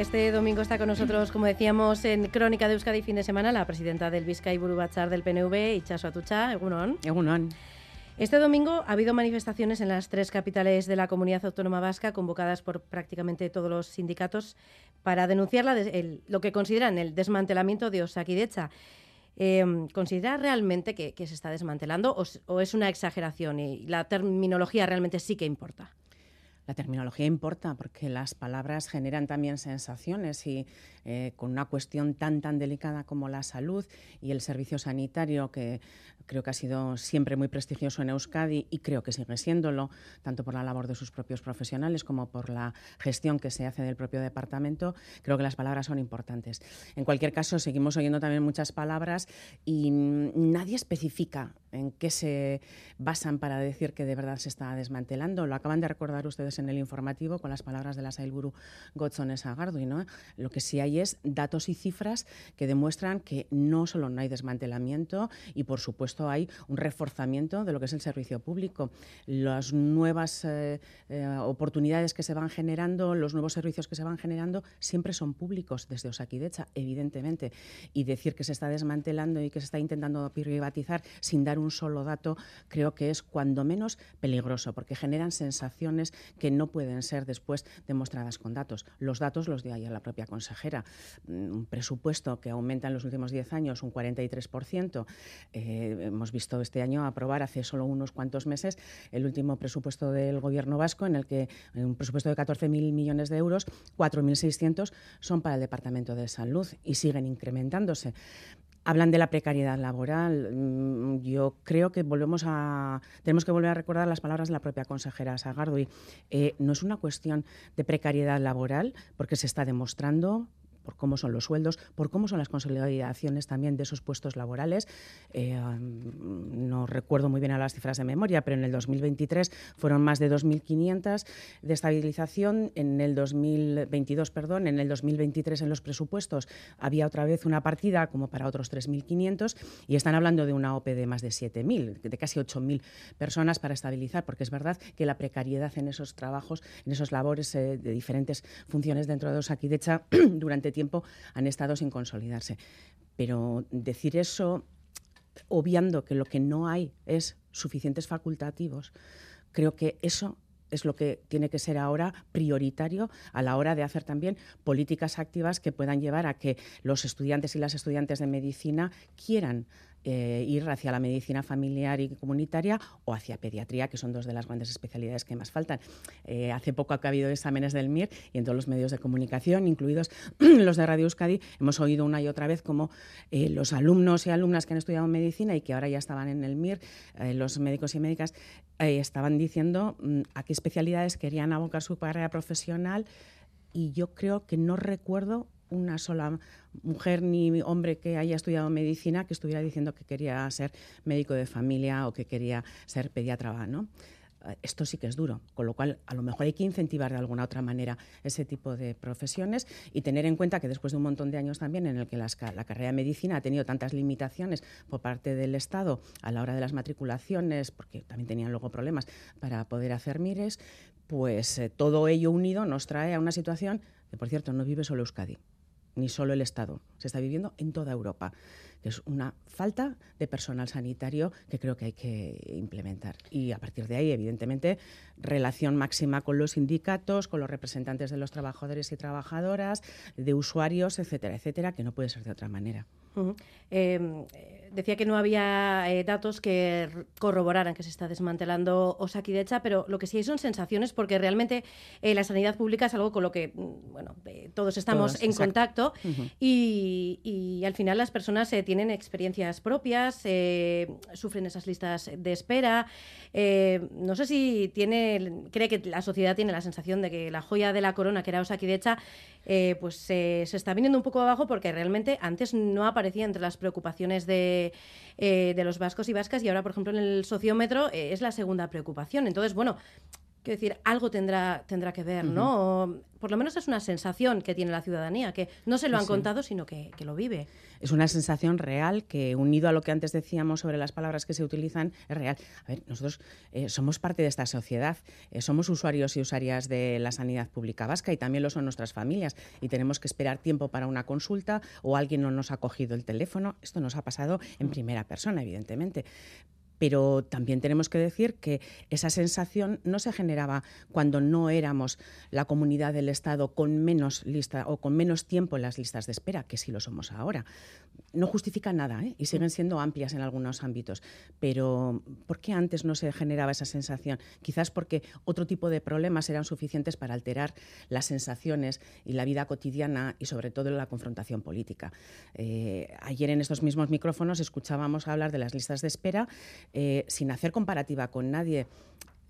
Este domingo está con nosotros, como decíamos, en Crónica de Euskadi fin de semana, la presidenta del Vizcay Burubachar del PNV, Itxaso Atucha, Egunon. Egunon. Este domingo ha habido manifestaciones en las tres capitales de la comunidad autónoma vasca, convocadas por prácticamente todos los sindicatos, para denunciar la de- el- lo que consideran el desmantelamiento de Osakidecha. Eh, ¿Considera realmente que, que se está desmantelando o es una exageración y la terminología realmente sí que importa? La terminología importa porque las palabras generan también sensaciones y eh, con una cuestión tan tan delicada como la salud y el servicio sanitario que creo que ha sido siempre muy prestigioso en Euskadi y creo que sigue siéndolo, tanto por la labor de sus propios profesionales como por la gestión que se hace del propio departamento, creo que las palabras son importantes. En cualquier caso, seguimos oyendo también muchas palabras y mm, nadie especifica en qué se basan para decir que de verdad se está desmantelando. Lo acaban de recordar ustedes en el informativo con las palabras de la Sailburu Gotzone Sagardui. ¿no? Lo que sí hay es datos y cifras que demuestran que no solo no hay desmantelamiento y, por supuesto, hay un reforzamiento de lo que es el servicio público. Las nuevas eh, eh, oportunidades que se van generando, los nuevos servicios que se van generando, siempre son públicos desde Osakidecha, evidentemente. Y decir que se está desmantelando y que se está intentando privatizar sin dar un solo dato, creo que es cuando menos peligroso, porque generan sensaciones que no pueden ser después demostradas con datos. Los datos los dio ayer la propia consejera. Mm, Un presupuesto que aumenta en los últimos 10 años un 43%. Eh, hemos visto este año aprobar hace solo unos cuantos meses el último presupuesto del Gobierno vasco, en el que en un presupuesto de 14.000 millones de euros, 4.600 son para el Departamento de Salud y siguen incrementándose. Hablan de la precariedad laboral. Mm, Yo creo que volvemos a tenemos que volver a recordar las palabras de la propia consejera Sagardui. Eh, no es una cuestión de precariedad laboral, porque se está demostrando por cómo son los sueldos, por cómo son las consolidaciones también de esos puestos laborales. Eh, um, no recuerdo muy bien a las cifras de memoria, pero en el 2023 fueron más de 2.500 de estabilización, en el 2022, perdón, en el 2023 en los presupuestos había otra vez una partida como para otros 3.500 y están hablando de una OPE de más de 7.000, de casi 8.000 personas para estabilizar, porque es verdad que la precariedad en esos trabajos, en esos labores eh, de diferentes funciones dentro de Osakidecha durante tiempo han estado sin consolidarse. Pero decir eso obviando que lo que no hay es suficientes facultativos, creo que eso es lo que tiene que ser ahora prioritario a la hora de hacer también políticas activas que puedan llevar a que los estudiantes y las estudiantes de medicina quieran eh, ir hacia la medicina familiar y comunitaria o hacia pediatría, que son dos de las grandes especialidades que más faltan. Eh, hace poco ha habido exámenes del MIR y en todos los medios de comunicación, incluidos los de Radio Euskadi, hemos oído una y otra vez como eh, los alumnos y alumnas que han estudiado medicina y que ahora ya estaban en el MIR, eh, los médicos y médicas, estaban diciendo mm, a qué especialidades querían abocar su carrera profesional y yo creo que no recuerdo una sola mujer ni hombre que haya estudiado medicina que estuviera diciendo que quería ser médico de familia o que quería ser pediatra, ¿no? Eh, Esto sí que es duro, con lo cual a lo mejor hay que incentivar de alguna otra manera ese tipo de profesiones y tener en cuenta que después de un montón de años también en el que las la carrera de medicina ha tenido tantas limitaciones por parte del Estado a la hora de las matriculaciones, porque también tenían luego problemas para poder hacer mires, pues eh, todo ello unido nos trae a una situación que, por cierto, no vive solo Euskadi ni solo el Estado, se está viviendo en toda Europa, que es una falta de personal sanitario que creo que hay que implementar. Y a partir de ahí, evidentemente, relación máxima con los sindicatos, con los representantes de los trabajadores y trabajadoras, de usuarios, etcétera, etcétera, que no puede ser de otra manera. Ujú. Eh, decía que no había eh, datos que corroboraran que se está desmantelando Osakidecha, pero lo que sí hay son sensaciones porque realmente eh, la sanidad pública es algo con lo que mm, bueno, eh, todos estamos en contacto y, al final las personas tienen experiencias propias, sufren esas listas de espera. no sé si tiene, cree que la sociedad tiene la sensación de que la joya de la corona, que era Osakidecha, pues se está viniendo un poco abajo porque realmente antes no aparecía entre las preocupaciones de, eh, de los vascos y vascas y ahora, por ejemplo, en el sociómetro eh, es la segunda preocupación. Entonces, bueno, Quiero decir, algo tendrá, tendrá que ver, ¿no? por lo menos es una sensación que tiene la ciudadanía, que no se lo han contado, sino que, lo vive. Es una sensación real que, unido a lo que antes decíamos sobre las palabras que se utilizan, es real. A ver, nosotros eh, somos parte de esta sociedad, eh, somos usuarios y usuarias de la sanidad pública vasca y también lo son nuestras familias y tenemos que esperar tiempo para una consulta o alguien no nos ha cogido el teléfono. Esto nos ha pasado en mm. primera persona, evidentemente pero también tenemos que decir que esa sensación no se generaba cuando no éramos la comunidad del Estado con menos lista o con menos tiempo en las listas de espera, que sí lo somos ahora. No justifica nada ¿eh? y siguen siendo amplias en algunos ámbitos, pero ¿por qué antes no se generaba esa sensación? Quizás porque otro tipo de problemas eran suficientes para alterar las sensaciones y la vida cotidiana y sobre todo la confrontación política. Eh, ayer en estos mismos micrófonos escuchábamos hablar de las listas de espera eh, sin hacer comparativa con nadie,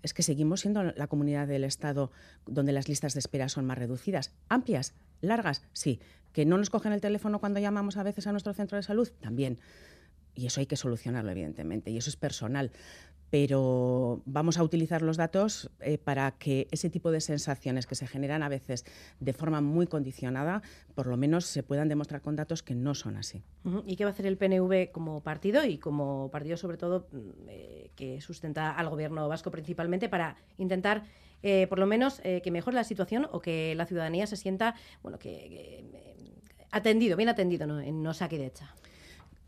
es que seguimos siendo la comunidad del Estado donde las listas de espera son más reducidas. Amplias, largas, sí. Que no nos cogen el teléfono cuando llamamos a veces a nuestro centro de salud, también. Y eso hay que solucionarlo, evidentemente, y eso es personal pero vamos a utilizar los datos eh, para que ese tipo de sensaciones que se generan a veces de forma muy condicionada, por lo menos se puedan demostrar con datos que no son así. ¿Y qué va a hacer el PNV como partido y como partido sobre todo mm, eh, que sustenta al gobierno vasco principalmente para intentar eh, por lo menos que mejore la situación o que la ciudadanía se sienta bueno que, atendido, bien atendido ¿no? en no saque de hecha?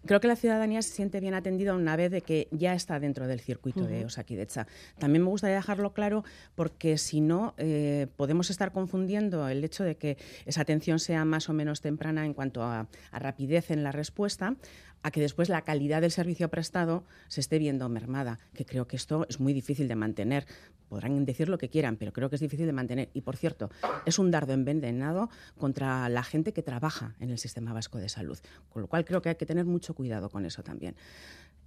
Creo que la ciudadanía se siente bien atendida una vez de que ya está dentro del circuito de Osakidecha. También me gustaría dejarlo claro porque si no eh, podemos estar confundiendo el hecho de que esa atención sea más o menos temprana en cuanto a rapidez en la respuesta a que después la calidad del servicio prestado se esté viendo mermada, que creo que esto es muy difícil de mantener. Podrán decir lo que quieran, pero creo que es difícil de mantener. Y, por cierto, es un dardo envenenado contra la gente que trabaja en el sistema vasco de salud, con lo cual creo que hay que tener mucho cuidado con eso también.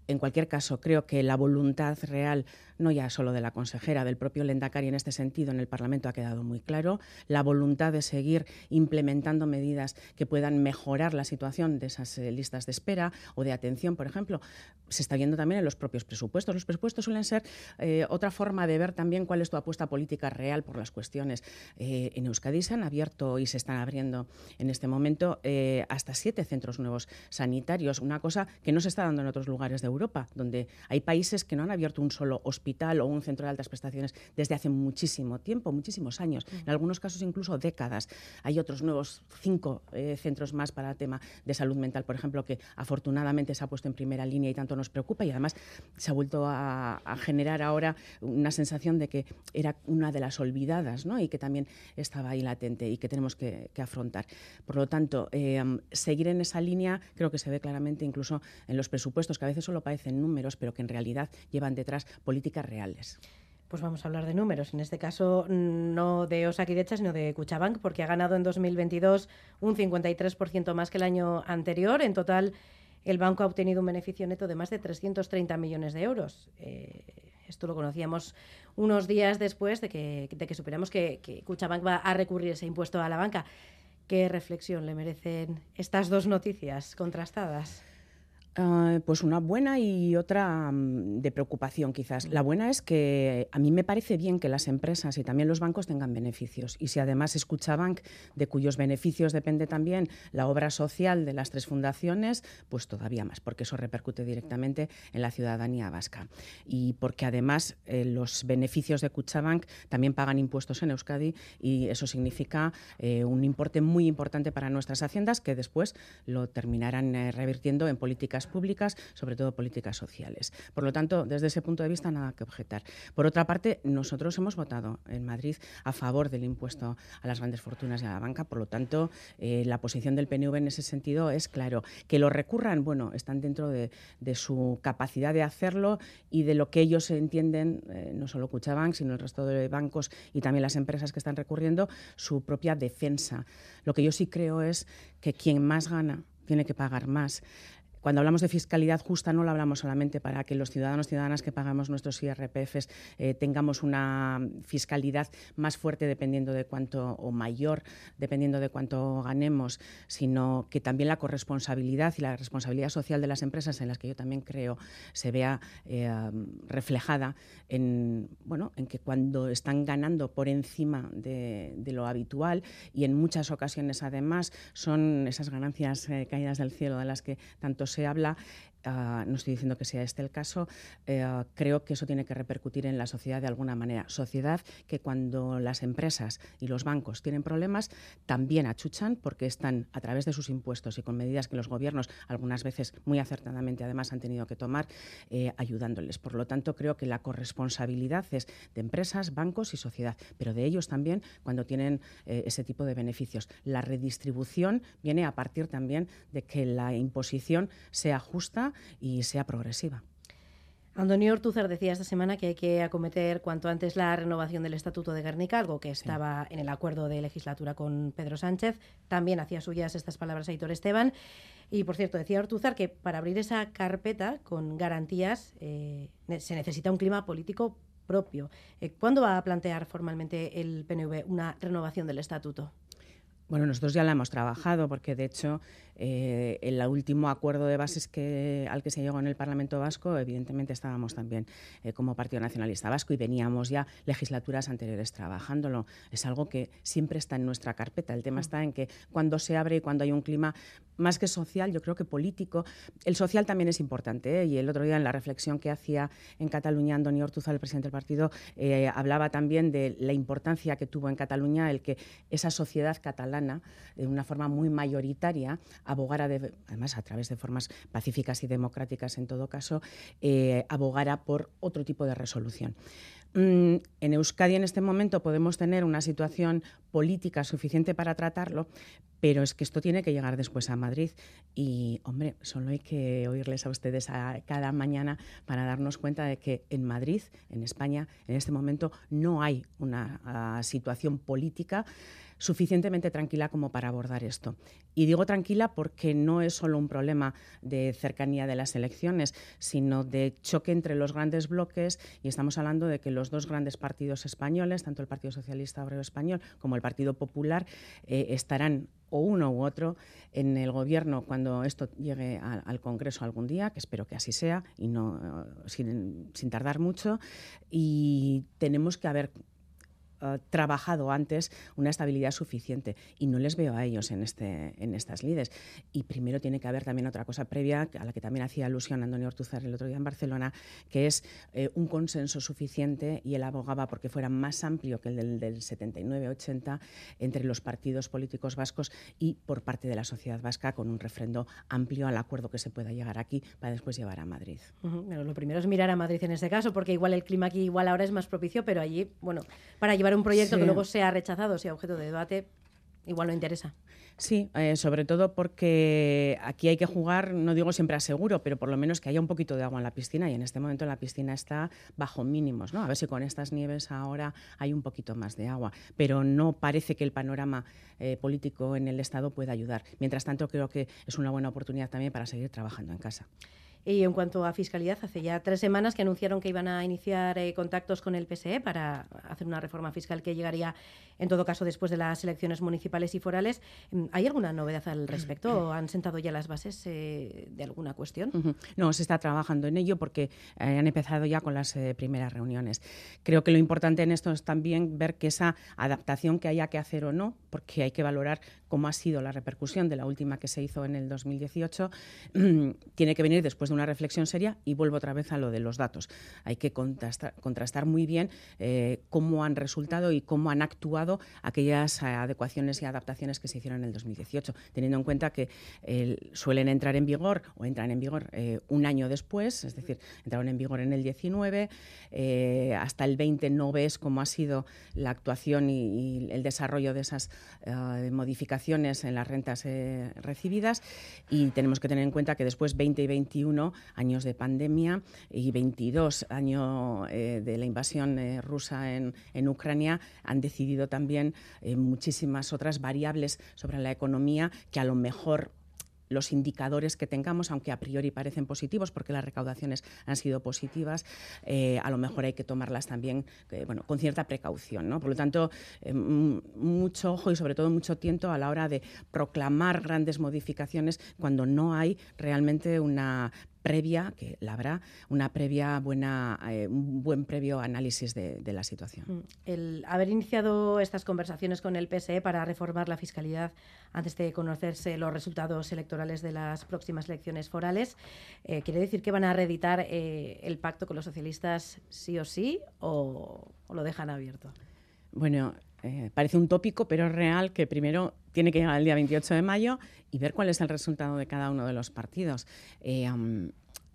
En cualquier caso, creo que la voluntad real, no ya solo de la consejera, del propio Lendakari en este sentido en el Parlamento ha quedado muy claro, la voluntad de seguir implementando medidas que puedan mejorar la situación de esas eh, listas de espera o de atención, por ejemplo, se está viendo también en los propios presupuestos. Los presupuestos suelen ser eh, otra forma de ver también cuál es tu apuesta política real por las cuestiones. Eh, en Euskadi se han abierto y se están abriendo en este momento hasta siete centros nuevos sanitarios, una cosa que no se está dando en otros lugares de Europa Europa, donde hay países que no han abierto un solo hospital o un centro de altas prestaciones desde hace muchísimo tiempo, muchísimos años, en algunos casos incluso décadas. Hay otros nuevos cinco eh, centros más para el tema de salud mental, por ejemplo, que afortunadamente se ha puesto en primera línea y tanto nos preocupa y además se ha vuelto a, generar ahora una sensación de que era una de las olvidadas ¿no? y que también estaba ahí latente y que tenemos que, afrontar. Por lo tanto, eh, seguir en esa línea creo que se ve claramente incluso en los presupuestos, que a veces solo parecen números, pero que en realidad llevan detrás políticas reales. Pues vamos a hablar de números. En este caso, no de Osakidecha, sino de Cuchabank, porque ha ganado en 2022 un 53% más que el año anterior. En total, el banco ha obtenido un beneficio neto de más de 330 millones de euros. Eh, esto lo conocíamos unos días después de que, de que, que Cuchabank va a recurrir ese impuesto a la banca. ¿Qué reflexión le merecen estas dos noticias contrastadas? Ah, pues una buena y otra mm, de preocupación quizás. La buena es que a mí me parece bien que las empresas y también los bancos tengan beneficios. Y si además escuchaban de cuyos beneficios depende también la obra social de las tres fundaciones, pues todavía más, porque eso repercute directamente en la ciudadanía vasca. Y porque además eh, los beneficios de Cuchabank también pagan impuestos en Euskadi y eso significa eh, un importe muy importante para nuestras haciendas que después lo terminarán eh, revirtiendo en políticas políticas públicas, sobre todo políticas sociales. Por lo tanto, desde ese punto de vista, nada que objetar. Por otra parte, nosotros hemos votado en Madrid a favor del impuesto a las grandes fortunas y a la banca, por lo tanto, eh, la posición del PNV en ese sentido es claro. Que lo recurran, bueno, están dentro de, su capacidad de hacerlo y de lo que ellos entienden, eh, no solo Cuchabank, sino el resto de bancos y también las empresas que están recurriendo, su propia defensa. Lo que yo sí creo es que quien más gana tiene que pagar más. Cuando hablamos de fiscalidad justa no lo hablamos solamente para que los ciudadanos y ciudadanas que pagamos nuestros IRPFs eh, tengamos una fiscalidad más fuerte dependiendo de cuánto o mayor dependiendo de cuánto ganemos, sino que también la corresponsabilidad y la responsabilidad social de las empresas en las que yo también creo se vea eh, reflejada en bueno en que cuando están ganando por encima de, lo habitual y en muchas ocasiones además son esas ganancias eh, caídas del cielo de las que tanto habla No estoy diciendo que sea este el caso, eh, creo que eso tiene que repercutir en la sociedad de alguna manera. Sociedad que cuando las empresas y los bancos tienen problemas, también achuchan porque están a través de sus impuestos y con medidas que los gobiernos, algunas veces muy acertadamente además, han tenido que tomar, eh, ayudándoles. Por lo tanto, creo que la corresponsabilidad es de empresas, bancos y sociedad, pero de ellos también cuando tienen eh, ese tipo de beneficios. La redistribución viene a partir también de que la imposición sea justa y sea progresiva. Antonio Ortúzar decía esta semana que hay que acometer cuanto antes la renovación del Estatuto de Guernica, algo que estaba en el acuerdo de legislatura con Pedro Sánchez. También hacía suyas estas palabras Aitor Esteban. Y, por cierto, decía Ortúzar que para abrir esa carpeta con garantías eh, se necesita un clima político propio. Eh, ¿Cuándo va a plantear formalmente el PNV una renovación del Estatuto? Bueno, nosotros ya la hemos trabajado porque, de hecho, eh, el último acuerdo de bases que, al que se llegó en el Parlamento Vasco, evidentemente estábamos también eh, como Partido Nacionalista Vasco y veníamos ya legislaturas anteriores trabajándolo. Es algo que siempre está en nuestra carpeta. El tema está en que cuando se abre y cuando hay un clima más que social, yo creo que político, el social también es importante. ¿eh? Y el otro día en la reflexión que hacía en Cataluña Antonio Ortuzal, el presidente del partido, hablaba también de la importancia que tuvo en Cataluña el que esa sociedad catalana, de una forma muy mayoritaria, abogara, además a través de formas pacíficas y democráticas en todo caso, eh, abogara por otro tipo de resolución. Mm, en Euskadi en este momento podemos tener una situación política suficiente para tratarlo, pero es que esto tiene que llegar después a Madrid. Y, hombre, solo hay que oírles a ustedes a cada mañana para darnos cuenta de que en Madrid, en España, en este momento no hay una ah, situación política suficientemente tranquila como para abordar esto. Y digo tranquila porque no es solo un problema de cercanía de las elecciones, sino de choque entre los grandes bloques y estamos hablando de que los dos grandes partidos españoles, tanto el Partido Socialista Obrero Español como el Partido Popular, eh, estarán o uno u otro en el gobierno cuando esto llegue al Congreso algún día, que espero que así sea y no eh, sin, sin tardar mucho. Y tenemos que haber eh, trabajado antes una estabilidad suficiente y no les veo a ellos en, este, en estas lides. Y primero tiene que haber también otra cosa previa a la que también hacía alusión Antonio Ortuzar el otro día en Barcelona, que es eh, un consenso suficiente y él abogaba porque fuera más amplio que el del, del 79-80 entre los partidos políticos vascos y por parte de la sociedad vasca con un refrendo amplio al acuerdo que se pueda llegar aquí para después llevar a Madrid. lo primero es mirar a Madrid en este caso, porque igual el clima aquí igual ahora es más propicio, pero allí, bueno, para llevar un proyecto que luego sea rechazado, sea objeto de debate, igual no interesa. Sí, eh, sobre todo porque aquí hay que jugar, no digo siempre a seguro, pero por lo menos que haya un poquito de agua en la piscina y en este momento la piscina está bajo mínimos, ¿no? A ver si con estas nieves ahora hay un poquito más de agua, pero no parece que el panorama eh, político en el Estado pueda ayudar. Mientras tanto, creo que es una buena oportunidad también para seguir trabajando en casa. Y en cuanto a fiscalidad, hace ya tres semanas que anunciaron que iban a iniciar eh, contactos con el PSE para hacer una reforma fiscal que llegaría, en todo caso, después de las elecciones municipales y forales. Mm, ¿Hay alguna novedad al respecto? ¿Han sentado ya las bases eh, de alguna cuestión? No, se está trabajando en ello porque eh, han empezado ya con las primeras reuniones. Creo que lo importante en esto es también ver que esa adaptación que haya que hacer o no, porque hay que valorar cómo ha sido la repercusión de la última que se hizo en el 2018, tiene que venir después de una reflexión seria y vuelvo otra vez a lo de los datos. Hay que contrastar, muy bien eh, cómo han resultado y cómo han actuado aquellas adecuaciones y adaptaciones que se hicieron en el 2018, teniendo en cuenta que suelen entrar en vigor o entran en vigor eh, un año después, es decir, entraron en vigor en el 19, eh, hasta el 20 no ves cómo ha sido la actuación y, el desarrollo de esas modificaciones en las rentas recibidas y tenemos que tener en cuenta que después 20 y 21 años de pandemia y 22 años eh, de la invasión eh, rusa en, Ucrania han decidido también eh, muchísimas otras variables sobre la economía que a lo mejor los indicadores que tengamos, aunque a priori parecen positivos porque las recaudaciones han sido positivas, eh, a lo mejor hay que tomarlas también eh, bueno, con cierta precaución. ¿no? Por lo tanto, eh, mucho ojo y sobre todo mucho tiento a la hora de proclamar grandes modificaciones cuando no hay realmente una previa, que la habrá, una previa buena, eh, un buen previo análisis de, la situación. Mm. El haber iniciado estas conversaciones con el PSE para reformar la fiscalidad antes de conocerse los resultados electorales de las próximas elecciones forales, eh, ¿quiere decir que van a reeditar eh, el pacto con los socialistas sí o sí o, lo dejan abierto? Bueno, parece un tópico, pero es real que primero tiene que llegar el día 28 de mayo y ver cuál es el resultado de cada uno de los partidos. Eh,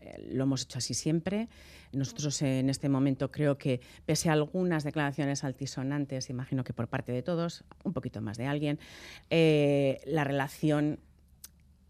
eh, lo hemos hecho así siempre. Nosotros en este momento creo que, pese a algunas declaraciones altisonantes, imagino que por parte de todos, un poquito más de alguien, eh, la relación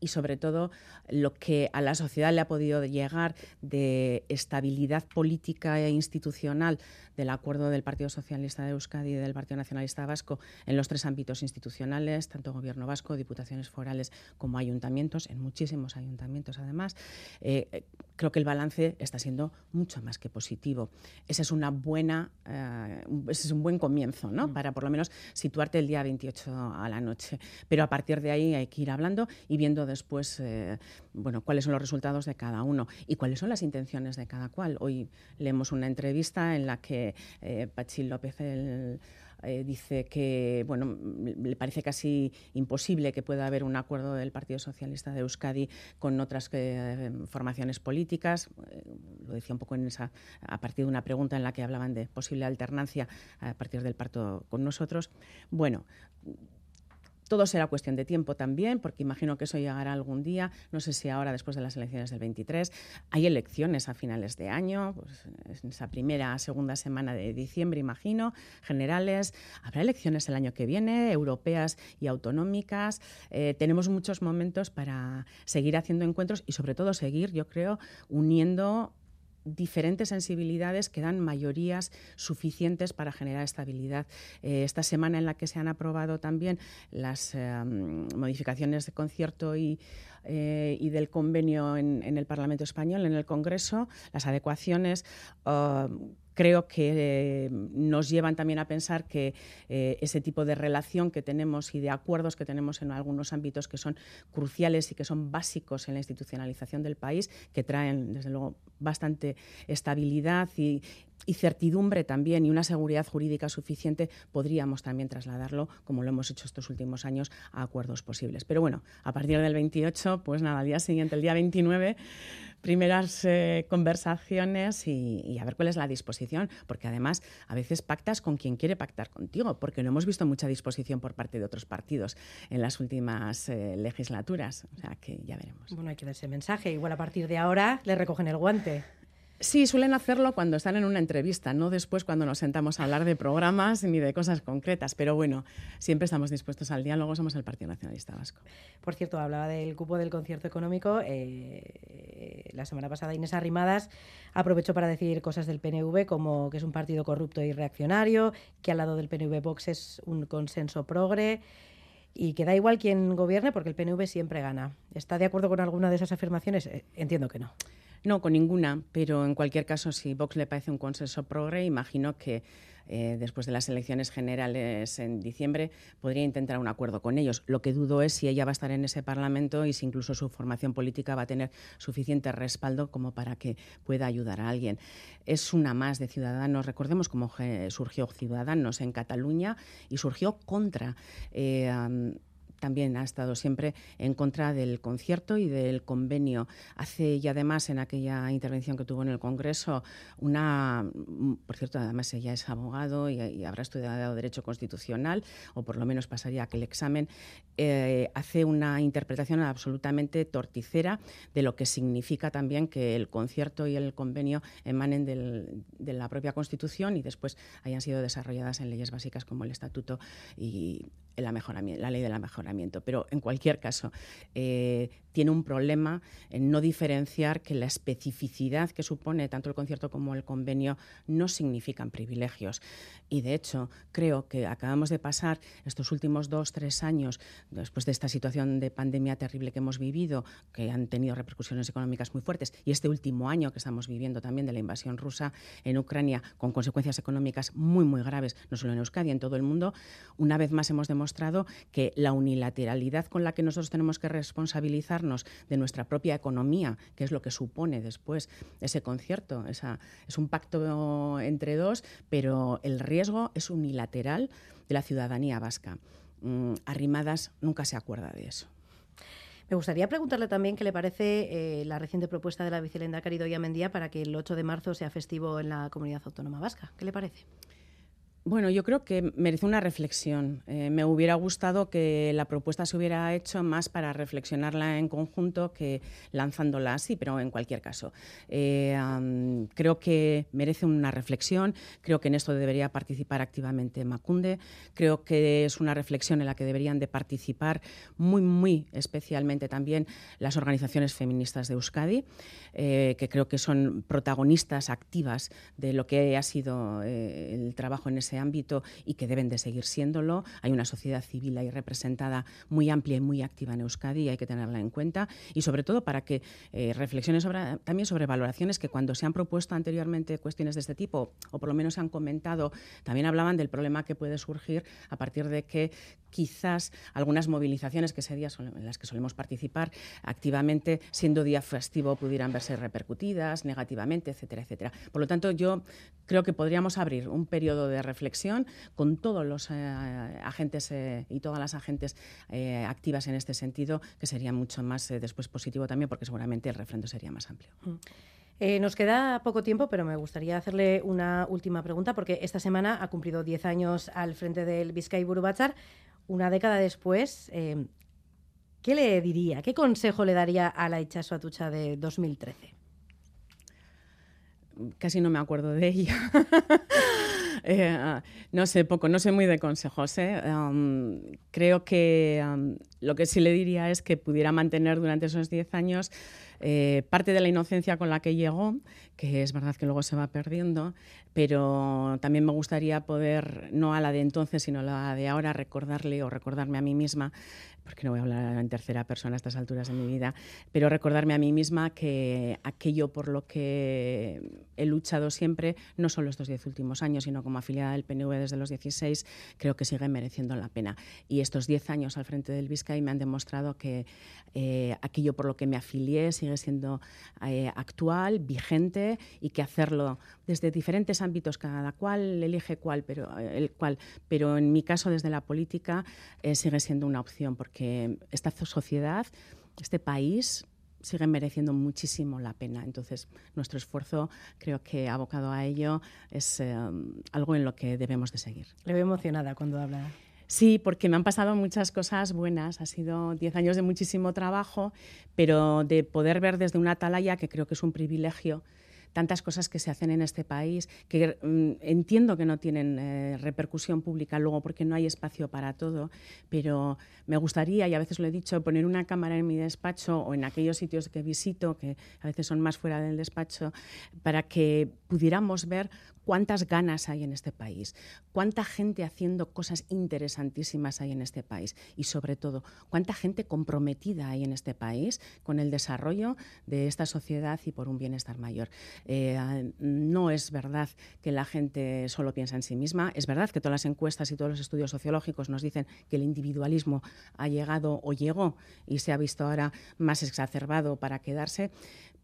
y sobre todo lo que a la sociedad le ha podido llegar de estabilidad política e institucional del acuerdo del Partido Socialista de Euskadi y del Partido Nacionalista Vasco en los tres ámbitos institucionales, tanto Gobierno vasco, diputaciones forales como ayuntamientos, en muchísimos ayuntamientos además. Eh, creo que el balance está siendo mucho más que positivo. Ese es una buena, eh, ese es un buen comienzo, ¿no? Mm. Para por lo menos situarte el día 28 a la noche. Pero a partir de ahí hay que ir hablando y viendo después, eh, bueno, cuáles son los resultados de cada uno y cuáles son las intenciones de cada cual. Hoy leemos una entrevista en la que eh, Pachín López eh, dice que bueno, le parece casi imposible que pueda haber un acuerdo del Partido Socialista de Euskadi con otras eh, formaciones políticas. lo decía un poco en esa, a partir de una pregunta en la que hablaban de posible alternancia a partir del parto con nosotros. Bueno, todo será cuestión de tiempo también, porque imagino que eso llegará algún día, no sé si ahora, después de las elecciones del 23. Hay elecciones a finales de año, pues, en esa primera, segunda semana de diciembre, imagino, generales. Habrá elecciones el año que viene, europeas y autonómicas. Eh, tenemos muchos momentos para seguir haciendo encuentros y, sobre todo, seguir, yo creo, uniendo diferentes sensibilidades que dan mayorías suficientes para generar estabilidad. Eh, esta semana en la que se han aprobado también las eh, modificaciones de concierto y, eh, del convenio en, el Parlamento español, en el Congreso, las adecuaciones. Creo que nos llevan también a pensar que ese tipo de relación que tenemos y de acuerdos que tenemos en algunos ámbitos que son cruciales y que son básicos en la institucionalización del país, que traen, desde luego, bastante estabilidad y, certidumbre también y una seguridad jurídica suficiente, podríamos también trasladarlo, como lo hemos hecho estos últimos años, a acuerdos posibles. Pero bueno, a partir del 28, pues nada, al día siguiente, el día 29, primeras eh, conversaciones y, a ver cuál es la disposición, porque además a veces pactas con quien quiere pactar contigo, porque no hemos visto mucha disposición por parte de otros partidos en las últimas eh, legislaturas. O sea que ya veremos. Bueno, hay que dar ese mensaje. Igual a partir de ahora le recogen el guante. Sí, suelen hacerlo cuando están en una entrevista, no después cuando nos sentamos a hablar de programas ni de cosas concretas. Pero bueno, siempre estamos dispuestos al diálogo, somos el Partido Nacionalista Vasco. Por cierto, hablaba del cupo del concierto económico. Eh, la semana pasada Inés Arrimadas aprovechó para decir cosas del PNV, como que es un partido corrupto y reaccionario, que al lado del PNV Vox es un consenso progre y que da igual quién gobierne porque el PNV siempre gana. ¿Está de acuerdo con alguna de esas afirmaciones? Eh, entiendo que no. No, con ninguna, pero en cualquier caso, si Vox le parece un consenso progre, imagino que eh, después de las elecciones generales en diciembre podría intentar un acuerdo con ellos. Lo que dudo es si ella va a estar en ese Parlamento y si incluso su formación política va a tener suficiente respaldo como para que pueda ayudar a alguien. Es una más de Ciudadanos. Recordemos cómo surgió Ciudadanos en Cataluña y surgió contra. Eh, también ha estado siempre en contra del concierto y del convenio. Hace y además en aquella intervención que tuvo en el Congreso una, por cierto, además ella es abogado y, habrá estudiado Derecho Constitucional o por lo menos pasaría aquel examen, eh, hace una interpretación absolutamente torticera de lo que significa también que el concierto y el convenio emanen de la propia Constitución y después hayan sido desarrolladas en leyes básicas como el Estatuto y la, la ley del Pero en cualquier caso, eh, tiene un problema en no diferenciar que la especificidad que supone tanto el concierto como el convenio no significan privilegios. Y de hecho, creo que acabamos de pasar estos últimos dos, tres años, después de esta situación de pandemia terrible que hemos vivido, que han tenido repercusiones económicas muy fuertes, y este último año que estamos viviendo también de la invasión rusa en Ucrania, con consecuencias económicas muy, muy graves, no solo en Euskadi, en todo el mundo, una vez más hemos demostrado que la unilateralidad con la que nosotros tenemos que responsabilizar de nuestra propia economía, que es lo que supone después ese concierto. Esa, es un pacto entre dos, pero el riesgo es unilateral de la ciudadanía vasca. Mm, Arrimadas nunca se acuerda de eso. Me gustaría preguntarle también qué le parece eh, la reciente propuesta de la vicelenda Caridoya Mendía para que el 8 de marzo sea festivo en la comunidad autónoma vasca. ¿Qué le parece? Bueno, yo creo que merece una reflexión. Eh, me hubiera gustado que la propuesta se hubiera hecho más para reflexionarla en conjunto que lanzándola así, pero en cualquier caso. Eh, creo que merece una reflexión, creo que en esto debería participar activamente Macunde, creo que es una reflexión en la que deberían de participar muy, muy especialmente también las organizaciones feministas de Euskadi, eh, que creo que son protagonistas activas de lo que ha sido el trabajo en ese ámbito y que deben de seguir siéndolo. Hay una sociedad civil ahí representada muy amplia y muy activa en Euskadi y hay que tenerla en cuenta. Y sobre todo para que eh, reflexiones sobre, también sobre valoraciones que cuando se han propuesto anteriormente cuestiones de este tipo, o por lo menos se han comentado, también hablaban del problema que puede surgir a partir de que quizás algunas movilizaciones que ese día en las que solemos participar activamente, siendo día festivo, pudieran verse repercutidas negativamente, etcétera, etcétera. Por lo tanto, yo creo que podríamos abrir un periodo de reflexión con todos los eh, agentes eh, y todas las agentes eh, activas en este sentido, que sería mucho más después positivo también, porque seguramente el refrendo sería más amplio. Mm. nos queda poco tiempo, pero me gustaría hacerle una última pregunta, porque esta semana ha cumplido 10 años al frente del Vizcay Burubachar una década después, eh, ¿qué le diría? ¿Qué consejo le daría a la Ichazo Atucha de 2013? Casi no me acuerdo de ella. Eh, no sé poco, no sé muy de consejos. ¿eh? creo que lo que sí le diría es que pudiera mantener durante esos 10 años parte de la inocencia con la que llegó, que es verdad que luego se va perdiendo, pero también me gustaría poder, no a la de entonces, sino a la de ahora, recordarle o recordarme a mí misma porque no voy a hablar en tercera persona a estas alturas de mi vida, pero recordarme a mí misma que aquello por lo que he luchado siempre, no solo estos diez últimos años, sino como afiliada del PNV desde los 16, creo que sigue mereciendo la pena. Y estos diez años al frente del Vizcay me han demostrado que eh, aquello por lo que me afilié sigue siendo eh, actual, vigente y que hacerlo desde diferentes ámbitos, cada cual elige cuál, pero, eh, el cual, pero en mi caso desde la política sigue siendo una opción porque esta sociedad, este país sigue mereciendo muchísimo la pena. Entonces, nuestro esfuerzo, creo que abocado a ello, es eh, algo en lo que debemos de seguir. Le veo emocionada cuando habla. Sí, porque me han pasado muchas cosas buenas. Ha sido diez años de muchísimo trabajo, pero de poder ver desde una atalaya, que creo que es un privilegio, tantas cosas que se hacen en este país que mm, entiendo que no tienen eh, repercusión pública luego porque no hay espacio para todo, pero me gustaría, y a veces lo he dicho, poner una cámara en mi despacho o en aquellos sitios que visito, que a veces son más fuera del despacho, para que pudiéramos ver cuántas ganas hay en este país, cuánta gente haciendo cosas interesantísimas hay en este país y sobre todo cuánta gente comprometida hay en este país con el desarrollo de esta sociedad y por un bienestar mayor. Eh, no es verdad que la gente solo piensa en sí misma, es verdad que todas las encuestas y todos los estudios sociológicos nos dicen que el individualismo ha llegado o llegó y se ha visto ahora más exacerbado para quedarse,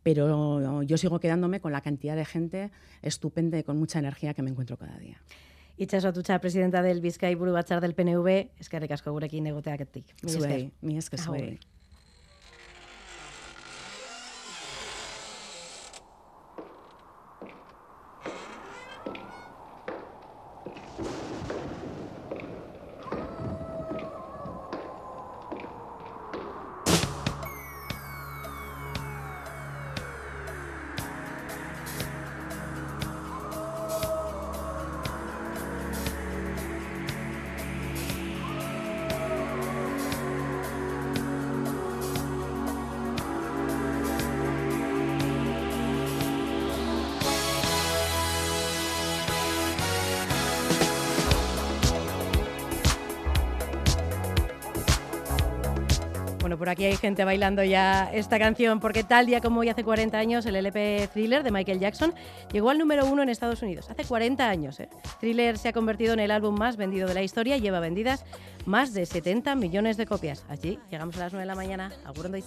pero yo sigo quedándome con la cantidad de gente estupenda y con mucha energía que me encuentro cada día. Itxaso Atutxa, presidenta del Bizkai Buru Batzar del PNV, eskerrik asko gurekin egoteaketik. Mi esker. Mi esker zuei. Por aquí hay gente bailando ya esta canción, porque tal día como hoy hace 40 años el LP Thriller de Michael Jackson llegó al número uno en Estados Unidos. Hace 40 años, ¿eh? Thriller se ha convertido en el álbum más vendido de la historia y lleva vendidas más de 70 millones de copias. Allí llegamos a las 9 de la mañana. Agur ondo